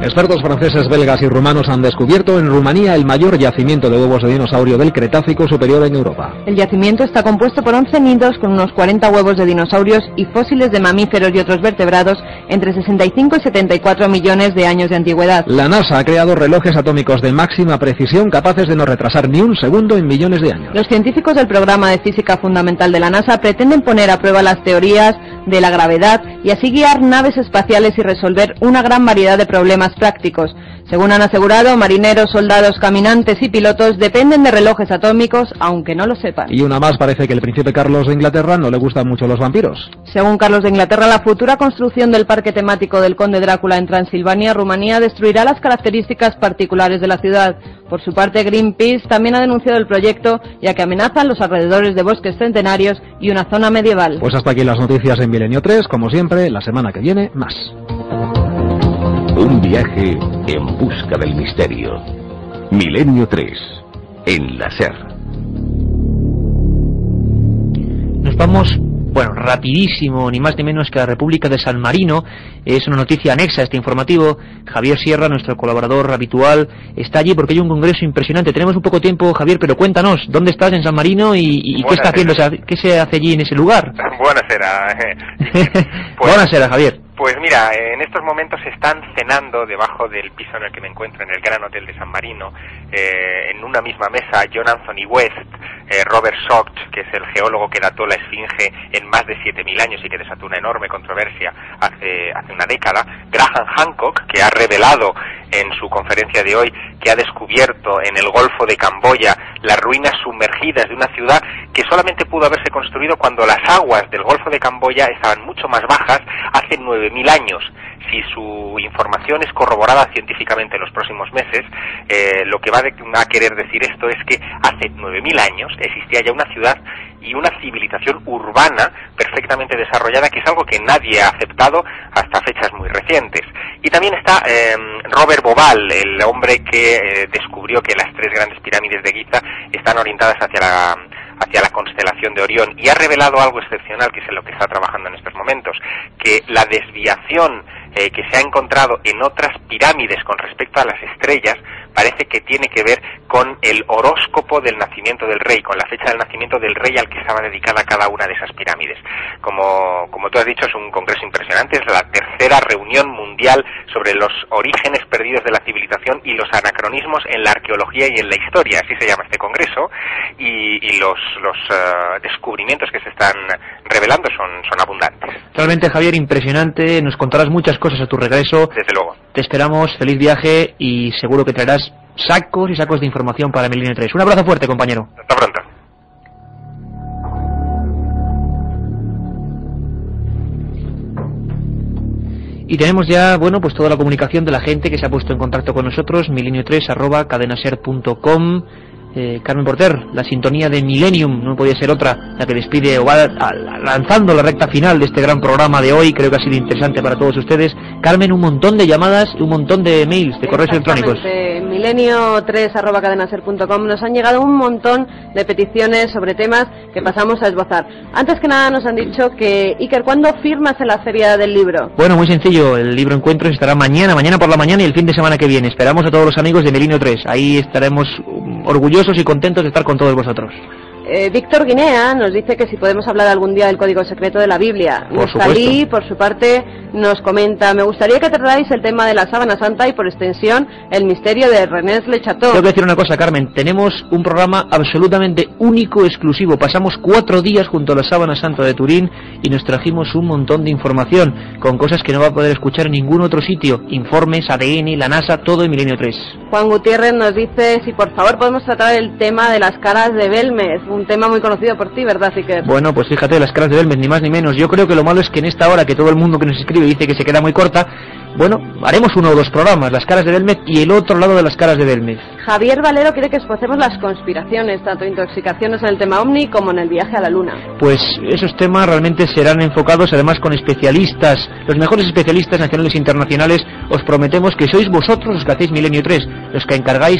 Expertos franceses, belgas y rumanos han descubierto en Rumanía el mayor yacimiento de huevos de dinosaurio del Cretácico superior en Europa. El yacimiento está compuesto por 11 nidos con unos 40 huevos de dinosaurios y fósiles de mamíferos y otros vertebrados entre 65 y 74 millones de años de antigüedad. La NASA ha creado relojes atómicos de máxima precisión capaces de no retrasar ni un segundo en millones de años. Los científicos del programa de física fundamental de la NASA pretenden poner a prueba las teorías de la gravedad y así guiar naves espaciales y resolver una gran variedad de problemas prácticos. Según han asegurado, marineros, soldados, caminantes y pilotos dependen de relojes atómicos, aunque no lo sepan. Y una más parece que el príncipe Carlos de Inglaterra no le gustan mucho los vampiros. Según Carlos de Inglaterra, la futura construcción del parque temático del Conde Drácula en Transilvania, Rumanía, destruirá las características particulares de la ciudad. Por su parte, Greenpeace también ha denunciado el proyecto, ya que amenazan los alrededores de bosques centenarios y una zona medieval. Pues hasta aquí las noticias en Milenio 3, como siempre, la semana que viene, más. Un viaje en busca del misterio. Milenio 3, en la SER. Nos vamos, bueno, rapidísimo, ni más ni menos que a la República de San Marino. Es una noticia anexa a este informativo. Javier Sierra, nuestro colaborador habitual, está allí porque hay un congreso impresionante. Tenemos un poco tiempo, Javier, pero cuéntanos, ¿dónde estás en San Marino y, y qué está haciendo, qué se hace allí en ese lugar? [laughs] Buenasera. [laughs] Pues, Buenasera, Javier. Pues mira, en estos momentos están cenando debajo del piso en el que me encuentro, en el Gran Hotel de San Marino, eh, en una misma mesa, John Anthony West, eh, Robert Schoch, que es el geólogo que dató la Esfinge en más de 7.000 años y que desató una enorme controversia hace, hace una década, Graham Hancock, que ha revelado en su conferencia de hoy que ha descubierto en el Golfo de Camboya las ruinas sumergidas de una ciudad que solamente pudo haberse construido cuando las aguas del Golfo de Camboya estaban mucho más bajas hace 9.000 años. Si su información es corroborada científicamente en los próximos meses, eh, lo que va a querer decir esto es que hace 9.000 años existía ya una ciudad y una civilización urbana perfectamente desarrollada, que es algo que nadie ha aceptado hasta fechas muy recientes. Y también está eh, Robert Bobal, el hombre que eh, descubrió que las tres grandes pirámides de Giza están orientadas hacia la hacia la constelación de Orión y ha revelado algo excepcional que es en lo que está trabajando en estos momentos, que la desviación eh, que se ha encontrado en otras pirámides con respecto a las estrellas parece que tiene que ver con el horóscopo del nacimiento del rey, con la fecha del nacimiento del rey al que estaba dedicada cada una de esas pirámides. Como, como tú has dicho, es un congreso impresionante, es la tercera reunión mundial sobre los orígenes perdidos de la civilización y los anacronismos en la arqueología y en la historia, así se llama este congreso, y, y los, los uh, descubrimientos que se están revelando son, son abundantes. Realmente, Javier, impresionante, nos contarás muchas cosas a tu regreso. Desde luego. Te esperamos, feliz viaje y seguro que traerás sacos y sacos de información para Milenio 3. Un abrazo fuerte, compañero. Hasta pronto. Y tenemos ya, bueno, pues toda la comunicación de la gente que se ha puesto en contacto con nosotros, milenio3 arroba cadenaser.com. Eh, Carmen Porter, la sintonía de Millennium, no podía ser otra, la que despide o va lanzando la recta final de este gran programa de hoy, creo que ha sido interesante para todos ustedes. Carmen, un montón de llamadas, un montón de mails, de correos electrónicos. Milenio3 arroba cadenaser.com nos han llegado un montón de peticiones sobre temas que pasamos a esbozar. Antes que nada nos han dicho que, Iker, ¿cuándo firmas en la feria del libro? Bueno, muy sencillo, el libro Encuentros estará mañana, mañana por la mañana y el fin de semana que viene. Esperamos a todos los amigos de Milenio 3, ahí estaremos orgullosos y contentos de estar con todos vosotros. Eh, Víctor Guinea nos dice que si podemos hablar algún día del código secreto de la Biblia. Por Neftalí, por su parte, nos comenta, me gustaría que tratáis el tema de la sábana santa y por extensión el misterio de René Le Chateau. Tengo que decir una cosa, Carmen, tenemos un programa absolutamente único, exclusivo. Pasamos cuatro días junto a la sábana santa de Turín y nos trajimos un montón de información con cosas que no va a poder escuchar en ningún otro sitio. Informes, ADN, la NASA, todo en Milenio 3. Juan Gutiérrez nos dice si por favor podemos tratar el tema de las caras de Belmes, un tema muy conocido por ti, ¿verdad? Bueno, pues fíjate, las caras de Belmes, ni más ni menos. Yo creo que lo malo es que en esta hora que todo el mundo que nos escribe dice que se queda muy corta, bueno, haremos uno o dos programas, las caras de Belmez y el otro lado de las caras de Belmez. Javier Valero quiere que esbocemos las conspiraciones, tanto intoxicaciones en el tema OVNI como en el viaje a la Luna. Pues esos temas realmente serán enfocados además con especialistas, los mejores especialistas nacionales e internacionales. Os prometemos que sois vosotros los que hacéis Milenio 3, los que encargáis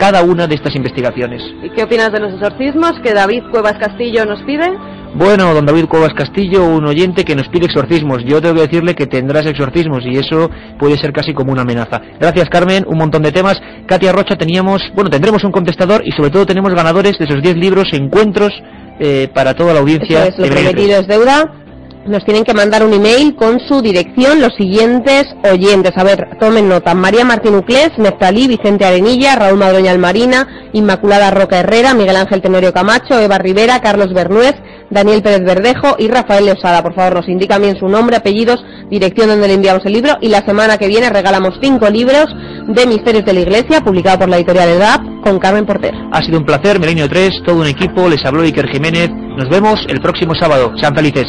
cada una de estas investigaciones. ¿Y qué opinas de los exorcismos que David Cuevas Castillo nos pide? Bueno, don David Cuevas Castillo, un oyente que nos pide exorcismos. Yo tengo que decirle que tendrás exorcismos y eso puede ser casi como una amenaza. Gracias, Carmen. Un montón de temas. Katia Rocha, teníamos, bueno, tendremos un contestador y sobre todo tenemos ganadores de esos 10 libros, encuentros eh, para toda la audiencia. Eso es, lo prometido es deuda nos tienen que mandar un email con su dirección los siguientes oyentes. A ver, tomen nota. María Martín Uclés, Neftalí, Vicente Arenilla, Raúl Madroña Almarina, Inmaculada Roca Herrera, Miguel Ángel Tenorio Camacho, Eva Rivera, Carlos Bernuez, Daniel Pérez Verdejo y Rafael Leosada. Por favor, nos indican bien su nombre, apellidos, dirección donde le enviamos el libro y la semana que viene regalamos cinco libros de Misterios de la Iglesia, publicado por la editorial EDAP, con Carmen Porter. Ha sido un placer, Milenio 3, todo un equipo, les habló Iker Jiménez. Nos vemos el próximo sábado. Sean felices.